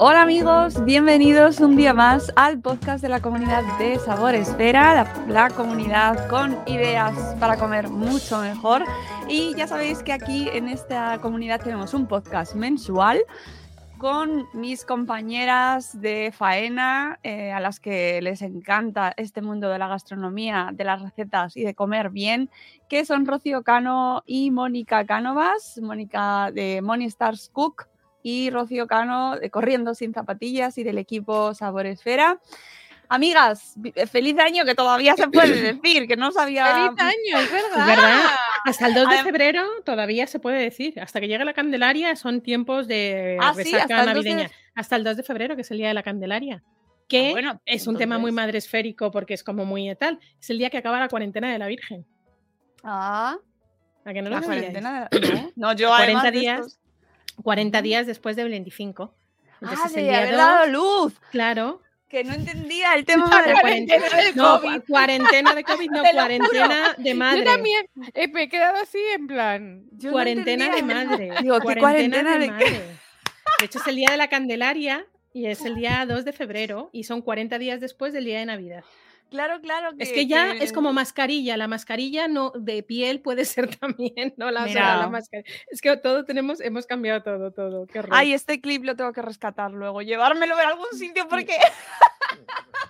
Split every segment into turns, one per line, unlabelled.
Hola amigos, bienvenidos un día más al podcast de la comunidad de Sabor Esfera, la, comunidad con ideas para comer mucho mejor. Y ya sabéis que aquí en esta comunidad tenemos un podcast mensual con mis compañeras de faena, eh, a las que les encanta este mundo de la gastronomía, de las recetas y de comer bien, que son Rocío Cano y Mónica Cánovas, Mónica de Moni Stars Cook y Rocío Cano de Corriendo sin zapatillas y del equipo Sabor Esfera. Amigas, vi- feliz año que todavía se puede decir, que no sabía...
¡Feliz año! Es verdad.
Es verdad. Hasta el 2 de febrero todavía se puede decir. Hasta que llegue la Candelaria son tiempos de
Ah, sí, hasta el 2 de
navideña. Hasta el 2 de febrero, que es el día de la Candelaria. Que
Ah, bueno,
es un tema muy madresférico porque es como muy tal. Es el día que acaba la cuarentena de la Virgen.
Ah,
¿A que no lo
la
sabíais?
cuarentena de... No, no, yo
40
además de
días.
estos-
40 días después del 25. Entonces
Ah, de haber
2,
dado luz,
claro.
que no entendía el tema de la
cuarentena
cuarentena de
No,
COVID.
cuarentena de COVID, no, cuarentena de madre.
Yo también eh, me he quedado así en plan.
Yo no
cuarentena de madre.
Digo, ¿qué cuarentena de qué?
madre. De hecho, es el día de la Candelaria y es el día 2 de febrero y son 40 días después del día de Navidad.
Claro, claro.
Es que ya es como mascarilla. La mascarilla no de piel puede ser también, no la, mascarilla. Es que todo tenemos, hemos cambiado todo, todo. Qué.
Ay, este clip lo tengo que rescatar luego, llevármelo en algún sitio porque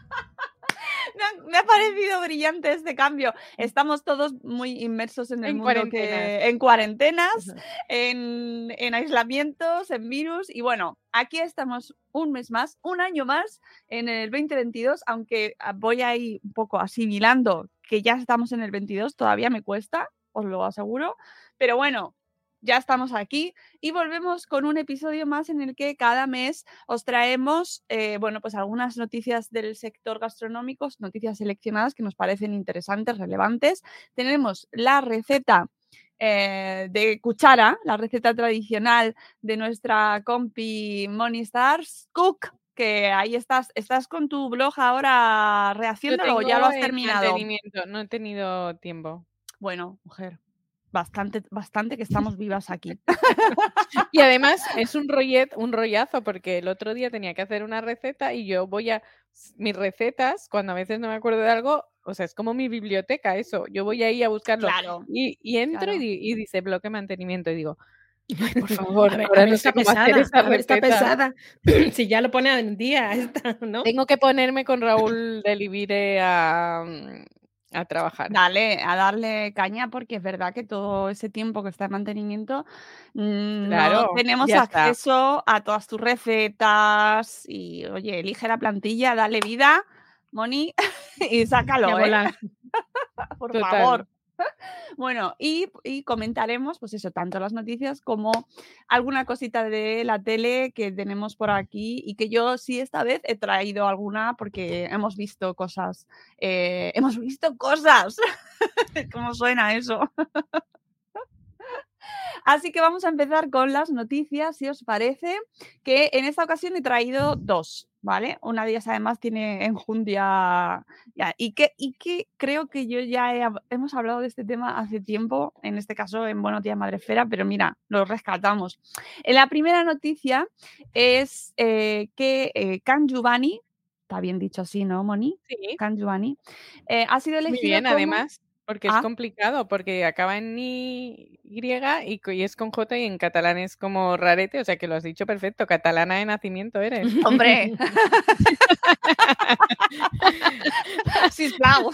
me, ha, me ha parecido brillante este cambio. Estamos todos muy inmersos en el
En
mundo que- en cuarentenas, en, en aislamientos, en virus. Y bueno, aquí estamos un mes más, un año más en el 2022, aunque ah, voy ahí un poco asimilando que ya estamos en el 22, todavía me cuesta, os lo aseguro. Pero bueno, ya estamos aquí y volvemos con un episodio más en el que cada mes os traemos, eh, bueno, pues algunas noticias del sector gastronómico, noticias seleccionadas que nos parecen interesantes, relevantes. Tenemos la receta eh, de cuchara, la receta tradicional de nuestra compi Moni Stars Cook, que ahí estás, estás con tu blog ahora
Lo
rehaciéndolo o ya lo has terminado.
No he tenido tiempo.
Bueno, mujer, bastante, bastante que estamos vivas aquí.
Y además es un rollet, un rollazo, porque el otro día tenía que hacer una receta y yo voy a mis recetas, cuando a veces no me acuerdo de algo, o sea, es como mi biblioteca, eso. Yo voy ahí a buscarlo.
Claro.
Y, y entro
claro.
y, di- y dice bloque mantenimiento y digo, "Ay, por favor,
ver,
ahora no
está
sé cómo hacer
pesada,
esa
está
receta".
pesada. si ya lo pone en día, esta, ¿no?
Tengo que ponerme con Raúl de Livire a, mm, a trabajar.
Dale, a darle caña porque es verdad que todo ese tiempo que está en mantenimiento mm,
Claro,
no tenemos
está.
acceso a todas tus recetas y oye, elige la plantilla, dale vida, Moni, y sácalo, ¿eh? por
Total.
favor. Bueno, y, y comentaremos, pues eso, tanto las noticias como alguna cosita de la tele que tenemos por aquí y que yo sí esta vez he traído alguna porque hemos visto cosas, eh, hemos visto cosas. ¿Cómo suena eso? Así que vamos a empezar con las noticias, si os parece, que en esta ocasión he traído dos, ¿vale? Una de ellas además tiene enjundia ya, y, que, y que creo que yo ya he hemos hablado de este tema hace tiempo, en este caso en Buenos Días Madrefera, pero mira, lo rescatamos. En la primera noticia es eh, que eh, Can Giovanni, está bien dicho así, ¿no, Moni?
Sí,
Can Giovanni, eh, ha sido
muy
elegido
bien,
como-
además, porque
Ah.
es complicado, porque acaba en Y y, y es con J y en catalán es como rarete, o sea que lo has dicho perfecto, catalana de nacimiento eres.
Hombre. Sisplau.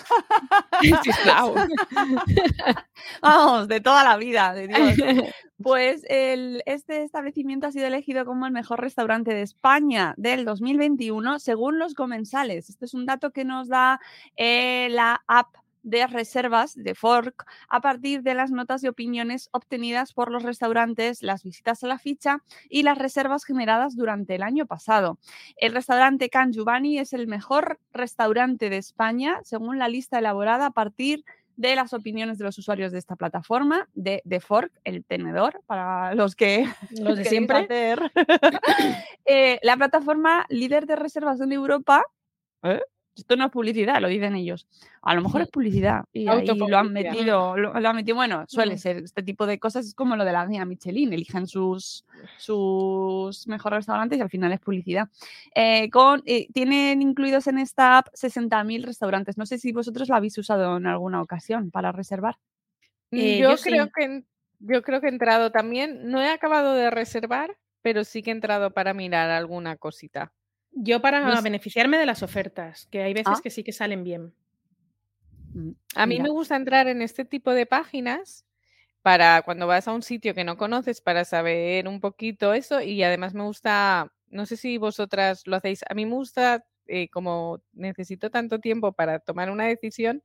Sisplau.
Vamos, de toda la vida, de Dios. Pues el- este establecimiento ha sido elegido como el mejor restaurante de España del 2021 según los comensales. Esto es un dato que nos da eh, la app de reservas de Fork a partir de las notas y opiniones obtenidas por los restaurantes, las visitas a la ficha y las reservas generadas durante el año pasado. El restaurante Can Giovanni es el mejor restaurante de España según la lista elaborada a partir de las opiniones de los usuarios de esta plataforma, de, de Fork, el tenedor, para los que
Los de siempre.
hacer. Eh, la plataforma líder de reservas de Europa. ¿eh? Esto no es publicidad, lo dicen ellos. A lo mejor es publicidad. Y ahí lo han metido, lo, lo han metido. Bueno, suele
Mm.
ser este tipo de cosas, es como lo de la guía Michelin, eligen sus, sus mejores restaurantes y al final es publicidad. Eh, con, eh, tienen incluidos en esta app 60.000 restaurantes. No sé si vosotros lo habéis usado en alguna ocasión para reservar.
Mm,
Eh,
yo,
yo sí.
creo que yo creo que he entrado también. No he acabado de reservar, pero sí que he entrado para mirar alguna cosita.
Yo para
Pues-
beneficiarme de las ofertas, que hay veces
Ah.
que sí que salen bien.
Mm,
A mí
mira.
me gusta entrar en este tipo de páginas para cuando vas a un sitio que no conoces para saber un poquito eso y además me gusta, no sé si vosotras lo hacéis, a mí me gusta eh, como necesito tanto tiempo para tomar una decisión,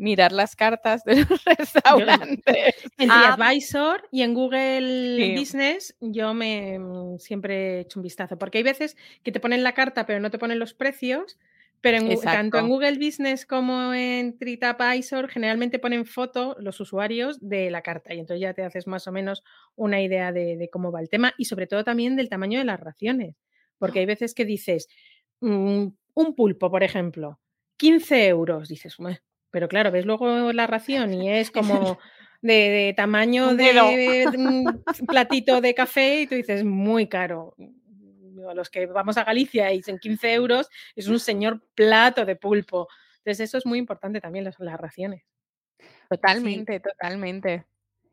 mirar las cartas de los restaurantes.
En
Ah.
TripAdvisor y en Google
Sí.
Business yo me mm, siempre he hecho un vistazo, porque hay veces que te ponen la carta pero no te ponen los precios, pero en tanto en. Google Business como en TripAdvisor generalmente ponen foto los usuarios de la carta y entonces ya te haces más o menos una idea de, de cómo va el tema y sobre todo también del tamaño de las raciones, porque hay veces que dices mm, un pulpo, por ejemplo, 15 euros, dices, pero claro, ves luego la ración y es como de, de tamaño de, de un platito de café y tú dices, muy caro. Digo, Los que vamos a Galicia y dicen 15 euros, es un señor plato de pulpo. Entonces eso es muy importante también, las, las raciones.
Totalmente, totalmente.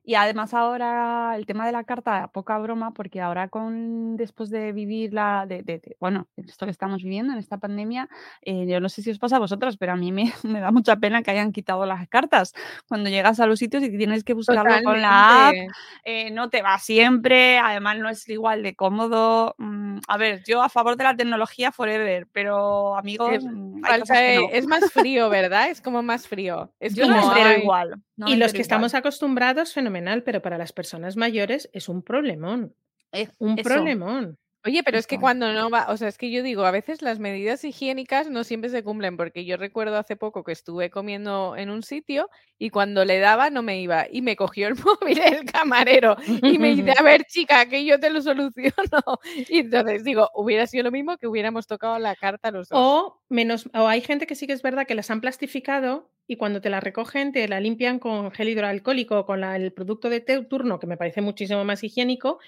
Y además ahora el tema de la carta, poca broma, porque ahora con después de vivir la, de, de- de- bueno, esto que estamos viviendo en esta pandemia, eh, yo no sé si os pasa a vosotras, pero a mí me, me da mucha pena que hayan quitado las cartas. Cuando llegas a los sitios y tienes que buscarlo con la app,
Totalmente.
eh, no te va siempre, además no es igual de cómodo. Mm, a ver, yo a favor de la tecnología forever, pero amigos,
Eh,
mm, hay cosas que no.
es más frío, ¿verdad? Es como más frío. Es
Yo no
como, ay,
igual. no
y los que
igual.
estamos acostumbrados, fenomenal, pero para las personas mayores es un problemón. Un
eso.
problemón.
Oye, pero es que cuando no va, o sea, es que yo digo, a veces las medidas higiénicas no siempre se cumplen, porque yo recuerdo hace poco que estuve comiendo en un sitio y cuando le daba no me iba y me cogió el móvil el camarero y me dice, a ver, chica, que yo te lo soluciono. Y entonces digo, hubiera sido lo mismo que hubiéramos tocado la carta los dos.
O menos, o hay gente que sí que es verdad que las han plastificado y cuando te la recogen te la limpian con gel hidroalcohólico, con la- el producto de turno, que me parece muchísimo más higiénico.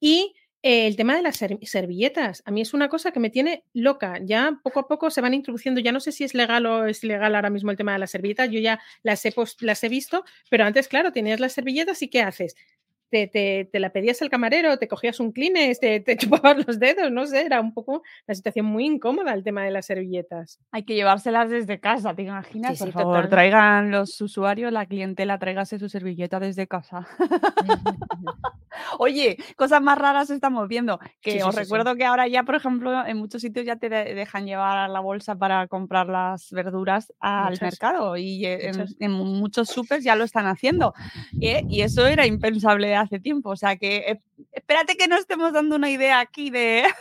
Y el tema de las ser- servilletas, a mí es una cosa que me tiene loca. Ya poco a poco se van introduciendo, ya no sé si es legal o es ilegal ahora mismo el tema de las servilletas, yo ya las he, las he visto, pero antes, claro, tenías las servilletas y ¿qué haces? Te, te- te la pedías al camarero, te cogías un Kleenex, te, te chupabas los dedos, no sé, era un poco una situación muy incómoda el tema de las servilletas.
Hay que llevárselas desde casa, ¿te imaginas?
Sí,
Por
sí,
favor,
total.
traigan los usuarios, la clientela, tráigase su servilleta desde casa. Oye, cosas más raras estamos viendo. Que
Sí,
os recuerdo que ahora ya, por ejemplo, en muchos sitios ya te de- dejan llevar la bolsa para comprar las verduras al
Muchas,
mercado y eh, en,
muchas.
en muchos supers ya lo están haciendo. Eh, Y eso era impensable hace tiempo. O sea que eh, espérate que no estemos dando una idea aquí de...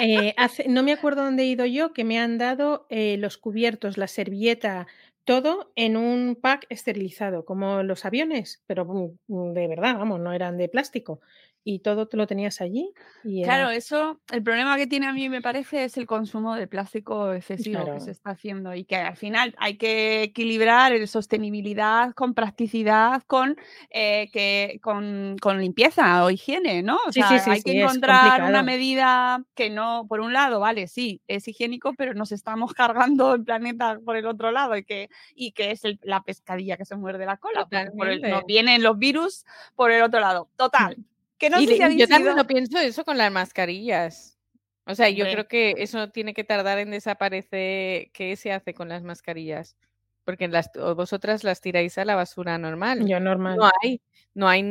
Eh, no me acuerdo dónde he ido yo, que me han dado eh, los cubiertos, la servilleta, todo en un pack esterilizado, como los aviones, pero mm, de verdad, vamos, no eran de plástico. Y todo te lo tenías allí. Y era-
Claro, eso, el problema que tiene a mí me parece es el consumo de plástico excesivo que
Claro.
se está haciendo y que al final hay que equilibrar el sostenibilidad con practicidad, con, eh, que, con, con limpieza o higiene, ¿no? O
Sí,
sea,
sí, sí,
hay que encontrar una medida que no, por un lado, vale, sí, es higiénico, pero nos estamos cargando el planeta por el otro lado y que, y que es el- la pescadilla que se muerde la cola. por el- nos vienen los virus por el otro lado. Total. Que no
y
sé si
yo también lo pienso eso con las mascarillas. O sea, yo creo que eso tiene que tardar en desaparecer. ¿Qué se hace con las mascarillas? Porque las, vosotras las tiráis a la basura normal.
yo normal.
No hay, no hay,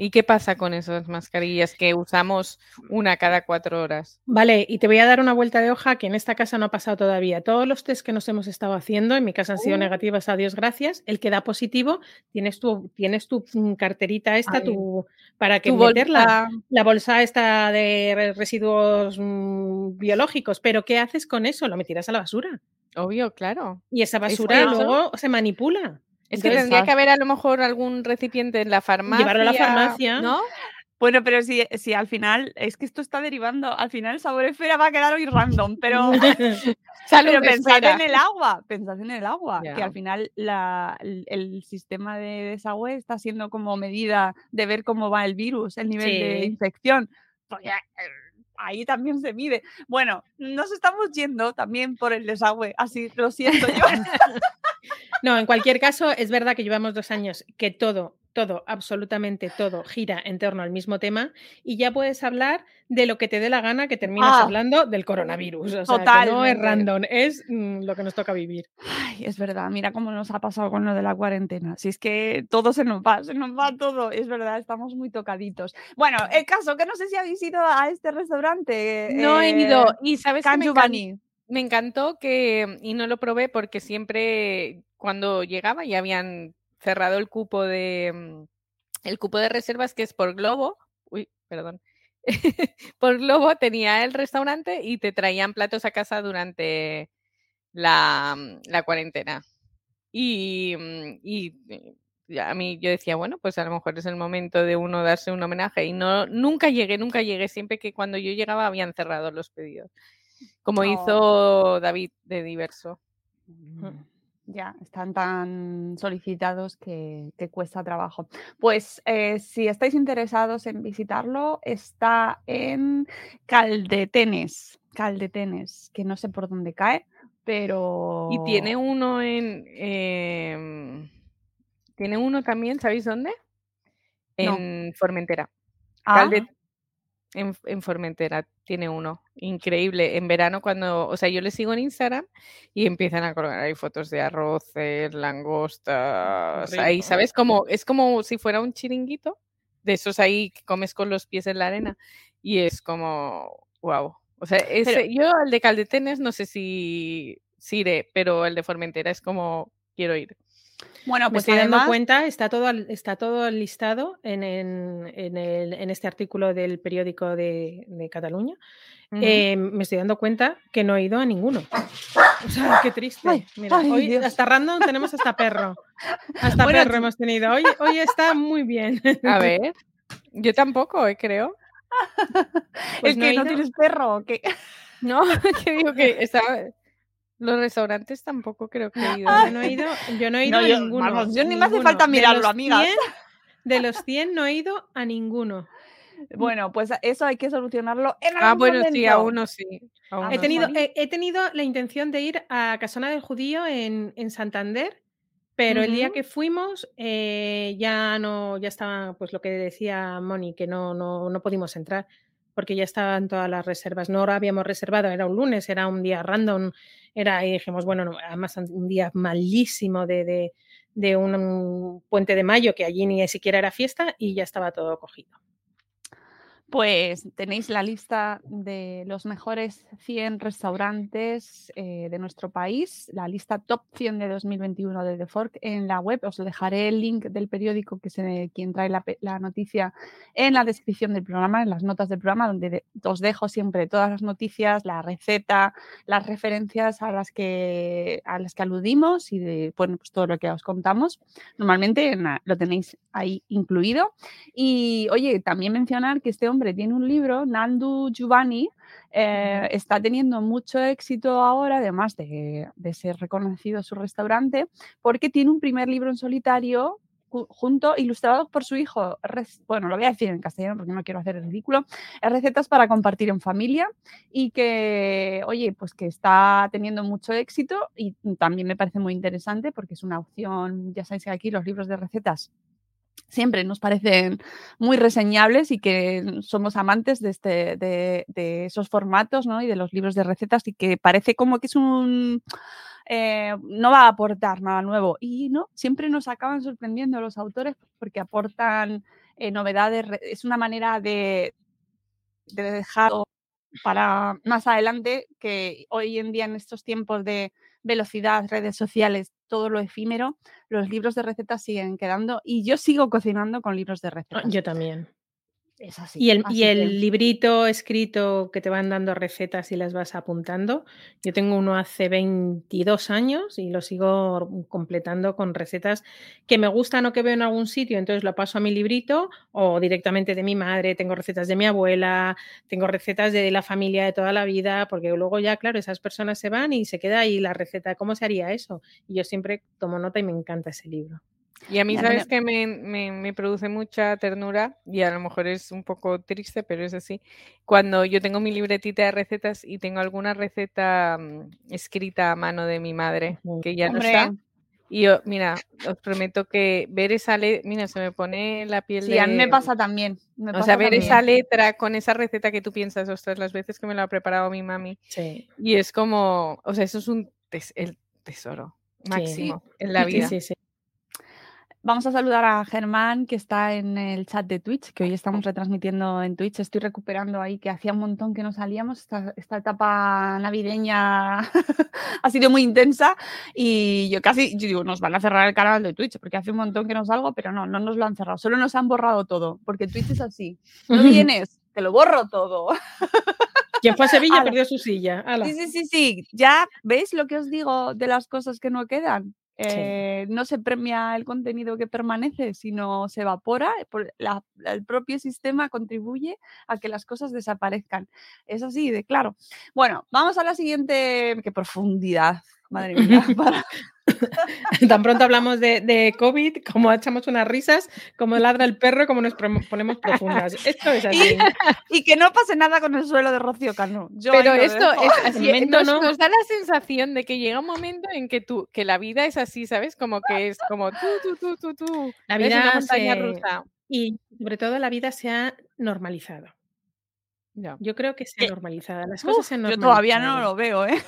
¿Y qué pasa con esas mascarillas que usamos una cada cuatro horas?
Vale, y te voy a dar una vuelta de hoja que en esta casa no ha pasado todavía. Todos los test que nos hemos estado haciendo, en mi casa han sido
Uh.
negativas, a Dios gracias. El que da positivo, tienes tu, tienes tu mm, carterita esta
Ay.
tu, para que
Tu
meterla.
bolsa-
La bolsa esta de re- residuos mm, biológicos. Pero ¿qué haces con eso? Lo metirás a la basura.
Obvio, claro.
Y esa basura luego se manipula.
Es que
Entonces,
tendría que haber a lo mejor algún recipiente en la farmacia.
Llevarlo a la farmacia.
¿No?
Bueno, pero si, si al final, es que esto está derivando, al final el sabor esfera va a quedar hoy random, pero,
Salud,
pero pensad en el agua, pensad en el agua, que al final la- el, el sistema de desagüe está siendo como medida de ver cómo va el virus, el nivel de infección. Pues ya, eh, ahí también se mide. Bueno, nos estamos yendo también por el desagüe, así lo siento yo.
No, en cualquier caso, es verdad que llevamos dos años que todo, todo, absolutamente todo gira en torno al mismo tema y ya puedes hablar de lo que te dé la gana que terminas
Ah.
hablando del coronavirus. O sea, que no es random, es mm, lo que nos toca vivir.
Ay, es verdad, mira cómo nos ha pasado con lo de la cuarentena. Si es que todo se nos va, se nos va todo. Es verdad, estamos muy tocaditos. Bueno, el caso que no sé si habéis ido a este restaurante.
No he
eh,
ido. Y sabes que me. Me encantó que, y no lo probé porque siempre cuando llegaba ya habían cerrado el cupo de mm, el cupo de reservas que es por Globo. Uy, perdón. por Globo tenía el restaurante y te traían platos a casa durante la, mm, la cuarentena. Y, mm, y eh, a mí yo decía, bueno, pues a lo mejor es el momento de uno darse un homenaje. Y no, nunca llegué, nunca llegué. Siempre que cuando yo llegaba habían cerrado los pedidos. Como
Oh.
hizo David de Diverso.
Ya, están tan solicitados que, que cuesta trabajo. Pues eh, si estáis interesados en visitarlo, está en Caldetenes. Caldetenes, que no sé por dónde cae, pero.
Y tiene uno en. em, tiene uno también, ¿sabéis dónde?
No.
En Formentera.
Ah,
Calde- en, en Formentera tiene uno. Increíble. En verano, cuando. O sea, yo le sigo en Instagram y empiezan a colgar ahí fotos de arroces, langostas. Ahí. ¿sabes? Como, es como si fuera un chiringuito. De esos ahí que comes con los pies en la arena. Y es como. Wow. O sea, ese, yo el de Caldetenes no sé si, si iré, pero el de Formentera es como quiero ir.
Bueno,
Me
pues
estoy dando cuenta, está todo, está todo listado en, en- en el- en este artículo del periódico de, de Cataluña. Eh, me estoy dando cuenta que no he ido a ninguno. O sea, qué triste.
Ay,
Mira,
ay,
hoy
Dios.
hasta random tenemos hasta perro. Hasta
Bueno,
perro hemos tenido. Hoy, hoy está muy bien.
A ver, yo tampoco, eh, creo.
Pues
es
no
que no tienes perro. ¿o qué?
No, que digo que está... los restaurantes tampoco creo que he ido.
Yo no he ido, yo no he ido
No,
a
yo-
ninguno.
vamos, yo ni me hace
ninguno.
falta
De
mirarlo,
los
amiga.
100 de los 100 no he ido a ninguno.
Bueno, pues eso hay que solucionarlo en
Ah,
algún
bueno, sí, a
momento.
uno sí. a uno
He
no
tenido,
sí.
he, he tenido la intención de ir a Casona del Judío en, en Santander, pero el día que fuimos eh, ya no, ya estaba, pues lo que decía Moni, que no, no, no pudimos entrar, porque ya estaban todas las reservas. No habíamos reservado, era un lunes, era un día random, era, y dijimos, bueno, no, además un día malísimo de, de, de un, un puente de mayo, que allí ni siquiera era fiesta, y ya estaba todo cogido.
Pues tenéis la lista de los mejores 100 restaurantes eh, de nuestro país, la lista top 100 de 2021 de The Fork en la web. Os dejaré el link del periódico que se quien trae la, noticia en la descripción del programa, en las notas del programa, donde de- os dejo siempre todas las noticias, la receta, las referencias a las que a las que aludimos y de, bueno, pues todo lo que os contamos. Normalmente en la- lo tenéis ahí incluido. Y oye, también mencionar que este hombre tiene un libro, Nandu Giovanni, eh, está teniendo mucho éxito ahora, además de, de ser reconocido su restaurante, porque tiene un primer libro en solitario ju- junto, ilustrado por su hijo. Bueno, lo voy a decir en castellano porque no quiero hacer el ridículo. Es recetas para compartir en familia y que, oye, pues que está teniendo mucho éxito y también me parece muy interesante porque es una opción, ya sabéis que aquí los libros de recetas siempre nos parecen muy reseñables y que somos amantes de, este, de, de esos formatos ¿no? y de los libros de recetas y que parece como que es un... eh, no va a aportar nada nuevo y no, siempre nos acaban sorprendiendo los autores porque aportan eh, novedades, es una manera de, de dejar para más adelante que hoy en día en estos tiempos de velocidad, redes sociales, todo lo efímero, los libros de recetas siguen quedando y yo sigo cocinando con libros de
Ah,
recetas.
Yo también.
Es así.
Y el,
así
y el
que-
librito escrito que te van dando recetas y las vas apuntando. Yo tengo uno hace 22 años y lo sigo completando con recetas que me gustan o que veo en algún sitio, entonces lo paso a mi librito o directamente de mi madre. Tengo recetas de mi abuela, tengo recetas de la familia de toda la vida, porque luego ya, claro, esas personas se van y se queda ahí la receta. ¿Cómo se haría eso? Y yo siempre tomo nota y me encanta ese libro.
Y a mí,
Ya,
¿sabes que me, me, me produce mucha ternura? Y a lo mejor es un poco triste, pero es así. Cuando yo tengo mi libretita de recetas y tengo alguna receta mm, escrita a mano de mi madre, que ya no está. Y yo, mira, os prometo que ver esa letra, mira, se me pone la piel
sí,
de...
a mí me pasa también. me
O
pasa
sea, ver
también.
esa letra con esa receta que tú piensas, ostras, las veces que me lo ha preparado mi mami.
Sí.
Y es como, o sea, eso es un tes- el tesoro
Sí.
máximo en la
Sí,
vida.
sí, sí.
Vamos a saludar a Germán, que está en el chat de Twitch, que hoy estamos retransmitiendo en Twitch. Estoy recuperando ahí, que hacía un montón que no salíamos. Esta, esta etapa navideña ha sido muy intensa y yo casi, yo digo, nos van a cerrar el canal de Twitch, porque hace un montón que no salgo, pero no, no nos lo han cerrado. Solo nos han borrado todo, porque Twitch es así. No vienes, te lo borro todo.
Quien fue a Sevilla
Ala.
perdió su silla. Ala.
Sí, sí, sí, sí. Ya veis lo que os digo de las cosas que no quedan. Eh, no se premia el contenido que permanece, sino se evapora. por- la- el propio sistema contribuye a que las cosas desaparezcan. Es así de claro. Bueno, vamos a la siguiente. Qué profundidad, madre mía. para-
Tan pronto hablamos de, de COVID, como echamos unas risas, como ladra el perro, como nos ponemos profundas. Esto es así.
y que no pase nada con el suelo de Rocío Cano. Yo
Pero esto es así,
momento
nos,
no.
nos da la sensación de que llega un momento en que tú, que la vida es así, ¿sabes? Como que es como tú, tú, tú, tú, tú.
La
es una
vida
montaña
se-
rusa.
Y sobre todo la vida se ha normalizado. Yo creo que se ha normalizado. Las
Uf,
cosas se han
yo
normalizado.
todavía no lo veo, ¿eh?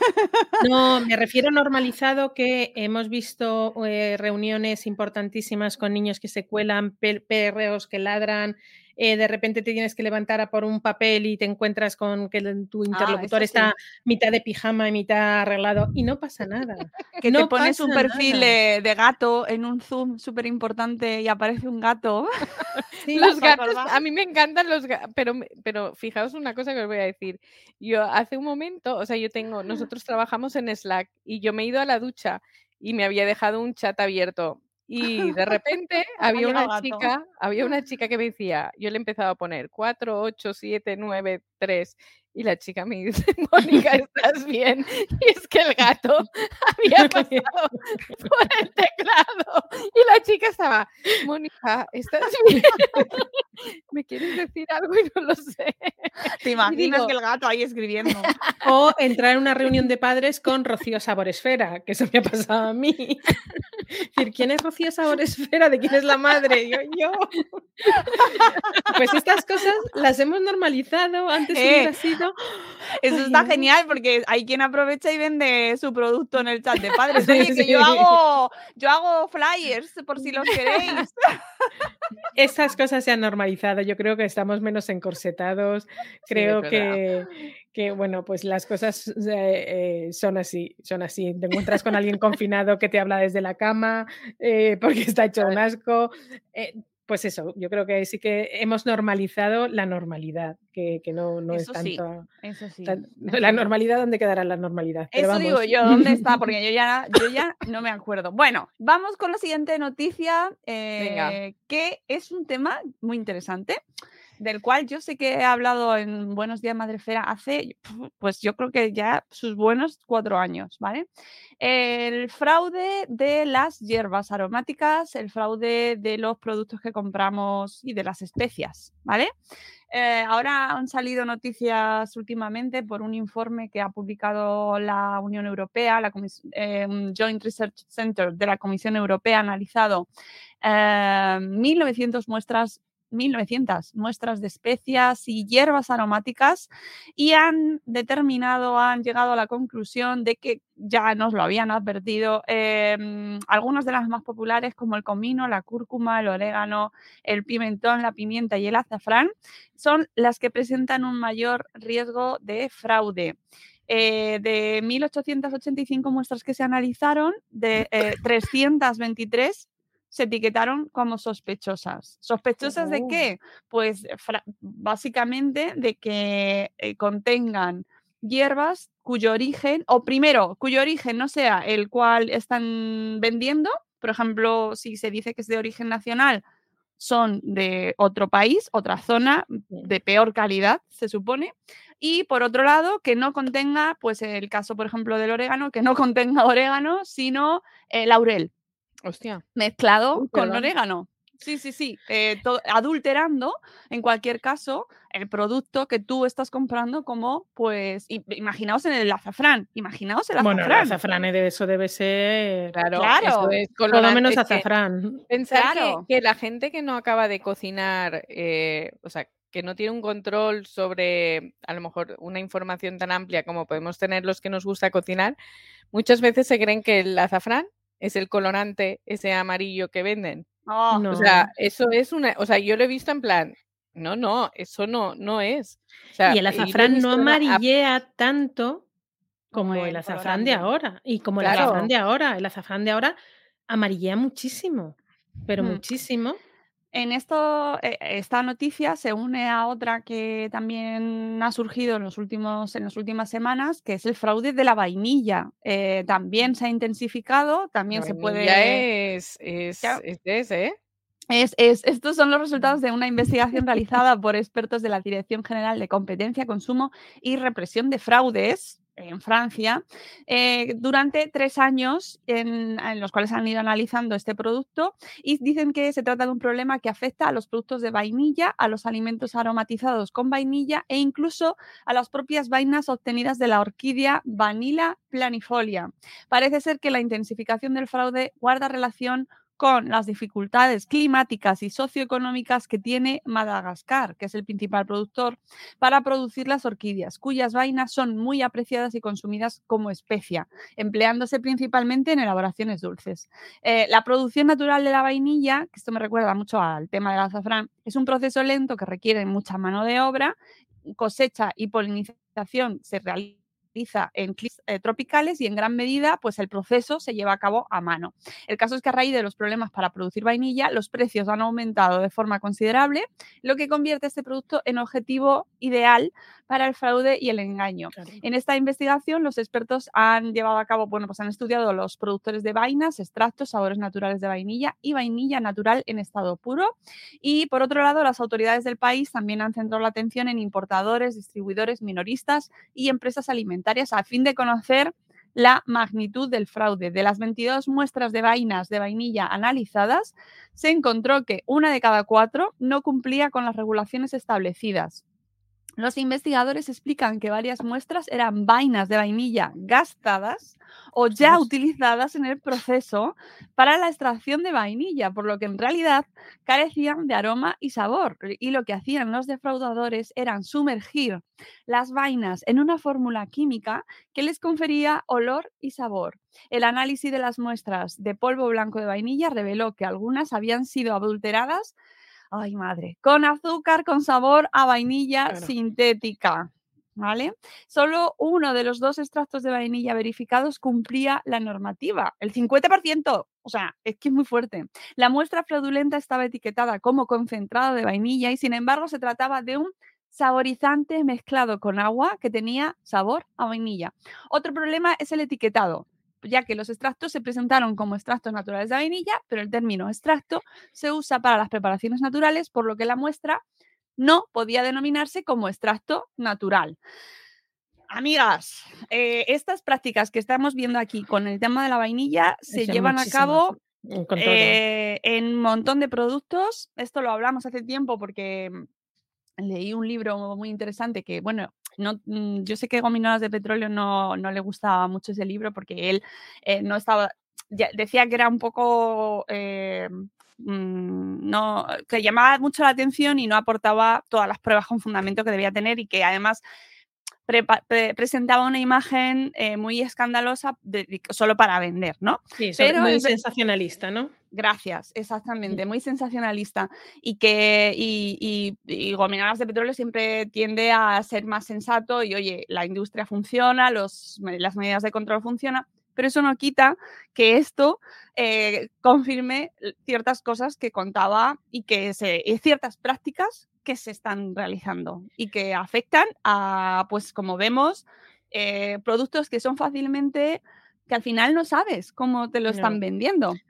No, me refiero normalizado que hemos visto eh, reuniones importantísimas con niños que se cuelan, pe- perreos que ladran, eh, de repente te tienes que levantar a por un papel y te encuentras con que tu interlocutor
Ah, sí.
está mitad de pijama y mitad arreglado y no pasa nada.
Que
No
te pones un perfil
nada.
de, gato en un zoom súper importante y aparece un gato.
Sí,
Los gatos, a mí me encantan los gatos, pero, pero fijaos una cosa que os voy a decir. Yo hace un momento, o sea, yo tengo, nosotros trabajamos en Slack y yo me he ido a la ducha y me había dejado un chat abierto. Y de repente había una chica, había una chica que me decía, yo le he empezado a poner 4, 8, 7, 9, 3 y la chica me dice, Mónica, ¿estás bien? Y es que el gato había pasado por el teclado y la chica estaba, Mónica, ¿estás bien? ¿Me quieres decir algo y no lo sé?
¿Te imaginas
digo-
que el gato ahí escribiendo?
O entrar en una reunión de padres con Rocío Saboresfera, que eso me ha pasado a mí. decir, ¿quién es Rocío Saboresfera? ¿De quién es la madre? Yo, yo. Pues estas cosas las hemos normalizado. Antes
Eh,
hubiera sido.
Eso
Ay,
está genial porque hay quien aprovecha y vende su producto en el chat de padres.
Sí,
Oye, que yo hago, yo hago flyers por si los queréis.
Estas cosas se han normalizado. Yo creo que estamos menos encorsetados. Creo que, que, bueno, pues las cosas eh, eh, son así, son así. Te encuentras con alguien confinado que te habla desde la cama eh, porque está hecho un asco. Pues eso, yo creo que sí que hemos normalizado la normalidad, que, que no, no es
Eso sí,
tanto.
Eso sí.
tan- la normalidad, ¿dónde quedará la normalidad? Pero
Eso digo yo, ¿dónde está? Porque yo ya, yo ya no me acuerdo. Bueno, vamos con la siguiente noticia, eh, que es un tema muy interesante, del cual yo sé que he hablado en Buenos Días Madrefera hace, pues yo creo que ya sus buenos cuatro años, ¿vale? El fraude de las hierbas aromáticas, el fraude de los productos que compramos y de las especias, ¿vale? Eh, ahora han salido noticias últimamente por un informe que ha publicado la Unión Europea, la eh, Joint Research Center de la Comisión Europea ha analizado eh, 1.900 muestras 1.900 muestras de especias y hierbas aromáticas y han determinado, han llegado a la conclusión de que ya nos lo habían advertido, em, algunas de las más populares como el comino, la cúrcuma, el orégano, el pimentón, la pimienta y el azafrán son las que presentan un mayor riesgo de fraude. Eh, de 1.885 muestras que se analizaron, de 323 se etiquetaron como sospechosas. ¿Sospechosas de
Oh.
qué? Pues fra- básicamente de que eh, contengan hierbas cuyo origen, o primero, cuyo origen no sea el cual están vendiendo, por ejemplo, si se dice que es de origen nacional, son de otro país, otra zona de peor calidad, se supone. Y por otro lado, que no contenga, pues el caso, por ejemplo, del orégano, que no contenga orégano, sino eh, laurel
Hostia.
mezclado
Uy,
con
perdón.
orégano. Sí, sí, sí. eh, adulterando, en cualquier caso, el producto que tú estás comprando como, pues, imaginaos en el azafrán, imaginaos el
Bueno, el
azafrán.
azafrán de eso debe ser
Claro,
Claro,
eso es
por lo menos
que
azafrán.
Pensar que-
Claro.
que, la gente que no acaba de cocinar, eh, o sea, que no tiene un control sobre a lo mejor una información tan amplia como podemos tener los que nos gusta cocinar, muchas veces se creen que el azafrán es el colorante, ese amarillo que venden.
Oh,
No.
O sea, eso es una, o sea, yo lo he visto en plan, no, no, eso no, no es. O sea,
Y el azafrán no amarillea tanto como
Como
el
el
azafrán de ahora. Y como el azafrán de ahora. El azafrán de ahora amarillea muchísimo, pero
Mm.
muchísimo.
En esto, eh, esta noticia se une a otra que también ha surgido en, los últimos, en las últimas semanas, que es el fraude de la vainilla. Eh, también se ha intensificado, también
la
se puede...
es, es,
Ya.
es ¿eh?
Es, es- estos son los resultados de una investigación realizada por expertos de la Dirección General de Competencia, Consumo y Represión de Fraudes en Francia eh, durante tres años en, en los cuales han ido analizando este producto y dicen que se trata de un problema que afecta a los productos de vainilla, a los alimentos aromatizados con vainilla e incluso a las propias vainas obtenidas de la orquídea Vanilla planifolia. Parece ser que la intensificación del fraude guarda relación con las dificultades climáticas y socioeconómicas que tiene Madagascar, que es el principal productor, para producir las orquídeas, cuyas vainas son muy apreciadas y consumidas como especia, empleándose principalmente en elaboraciones dulces. Eh, la producción natural de la vainilla, que esto me recuerda mucho al tema del azafrán, es un proceso lento que requiere mucha mano de obra, cosecha y polinización se realiza en climas eh, tropicales y en gran medida pues el proceso se lleva a cabo a mano. El caso es que a raíz de los problemas para producir vainilla, los precios han aumentado de forma considerable, lo que convierte este producto en objetivo ideal para el fraude y el engaño. En esta investigación, los expertos han llevado a cabo, bueno, pues han estudiado los productores de vainas, extractos, sabores naturales de vainilla y vainilla natural en estado puro. Y por otro lado, las autoridades del país también han centrado la atención en importadores, distribuidores, minoristas y empresas alimentarias a fin de conocer la magnitud del fraude. De las 22 muestras de vainas de vainilla analizadas, se encontró que una de cada cuatro no cumplía con las regulaciones establecidas. Los investigadores explican que varias muestras eran vainas de vainilla gastadas o ya utilizadas en el proceso para la extracción de vainilla, por lo que en realidad carecían de aroma y sabor. Y lo que hacían los defraudadores eran sumergir las vainas en una fórmula química que les confería olor y sabor. El análisis de las muestras de polvo blanco de vainilla reveló que algunas habían sido adulteradas Ay, madre. Con azúcar con sabor a vainilla
Claro.
sintética. ¿Vale? Solo uno de los dos extractos de vainilla verificados cumplía la normativa, el 50%. O sea, es que es muy fuerte. La muestra fraudulenta estaba etiquetada como concentrado de vainilla y sin embargo se trataba de un saborizante mezclado con agua que tenía sabor a vainilla. Otro problema es el etiquetado ya que los extractos se presentaron como extractos naturales de vainilla, pero el término extracto se usa para las preparaciones naturales, por lo que la muestra no podía denominarse como extracto natural. Amigas, eh, estas prácticas que estamos viendo aquí con el tema de la vainilla se llevan a cabo eh, en un montón de productos. Esto lo hablamos hace tiempo porque leí un libro muy interesante que, bueno, no, mm, yo sé que Gominolas de Petróleo no, no le gustaba mucho ese libro porque él eh, no estaba, ya- decía que era un poco, eh, mm, no, que llamaba mucho la atención y no aportaba todas las pruebas con fundamento que debía tener y que además pre- presentaba una imagen eh, muy escandalosa de- solo para vender, ¿no?
Sí,
Pero
muy sensacionalista, ¿no?
Gracias, exactamente, muy sensacionalista y que y, y, y Gobernadas de Petróleo siempre tiende a ser más sensato y oye, la industria funciona, los, las medidas de control funcionan, pero eso no quita que esto eh, confirme ciertas cosas que contaba y que se, y ciertas prácticas que se están realizando y que afectan a, pues como vemos, eh, productos que son fácilmente, que al final no sabes cómo te lo
No.
están vendiendo.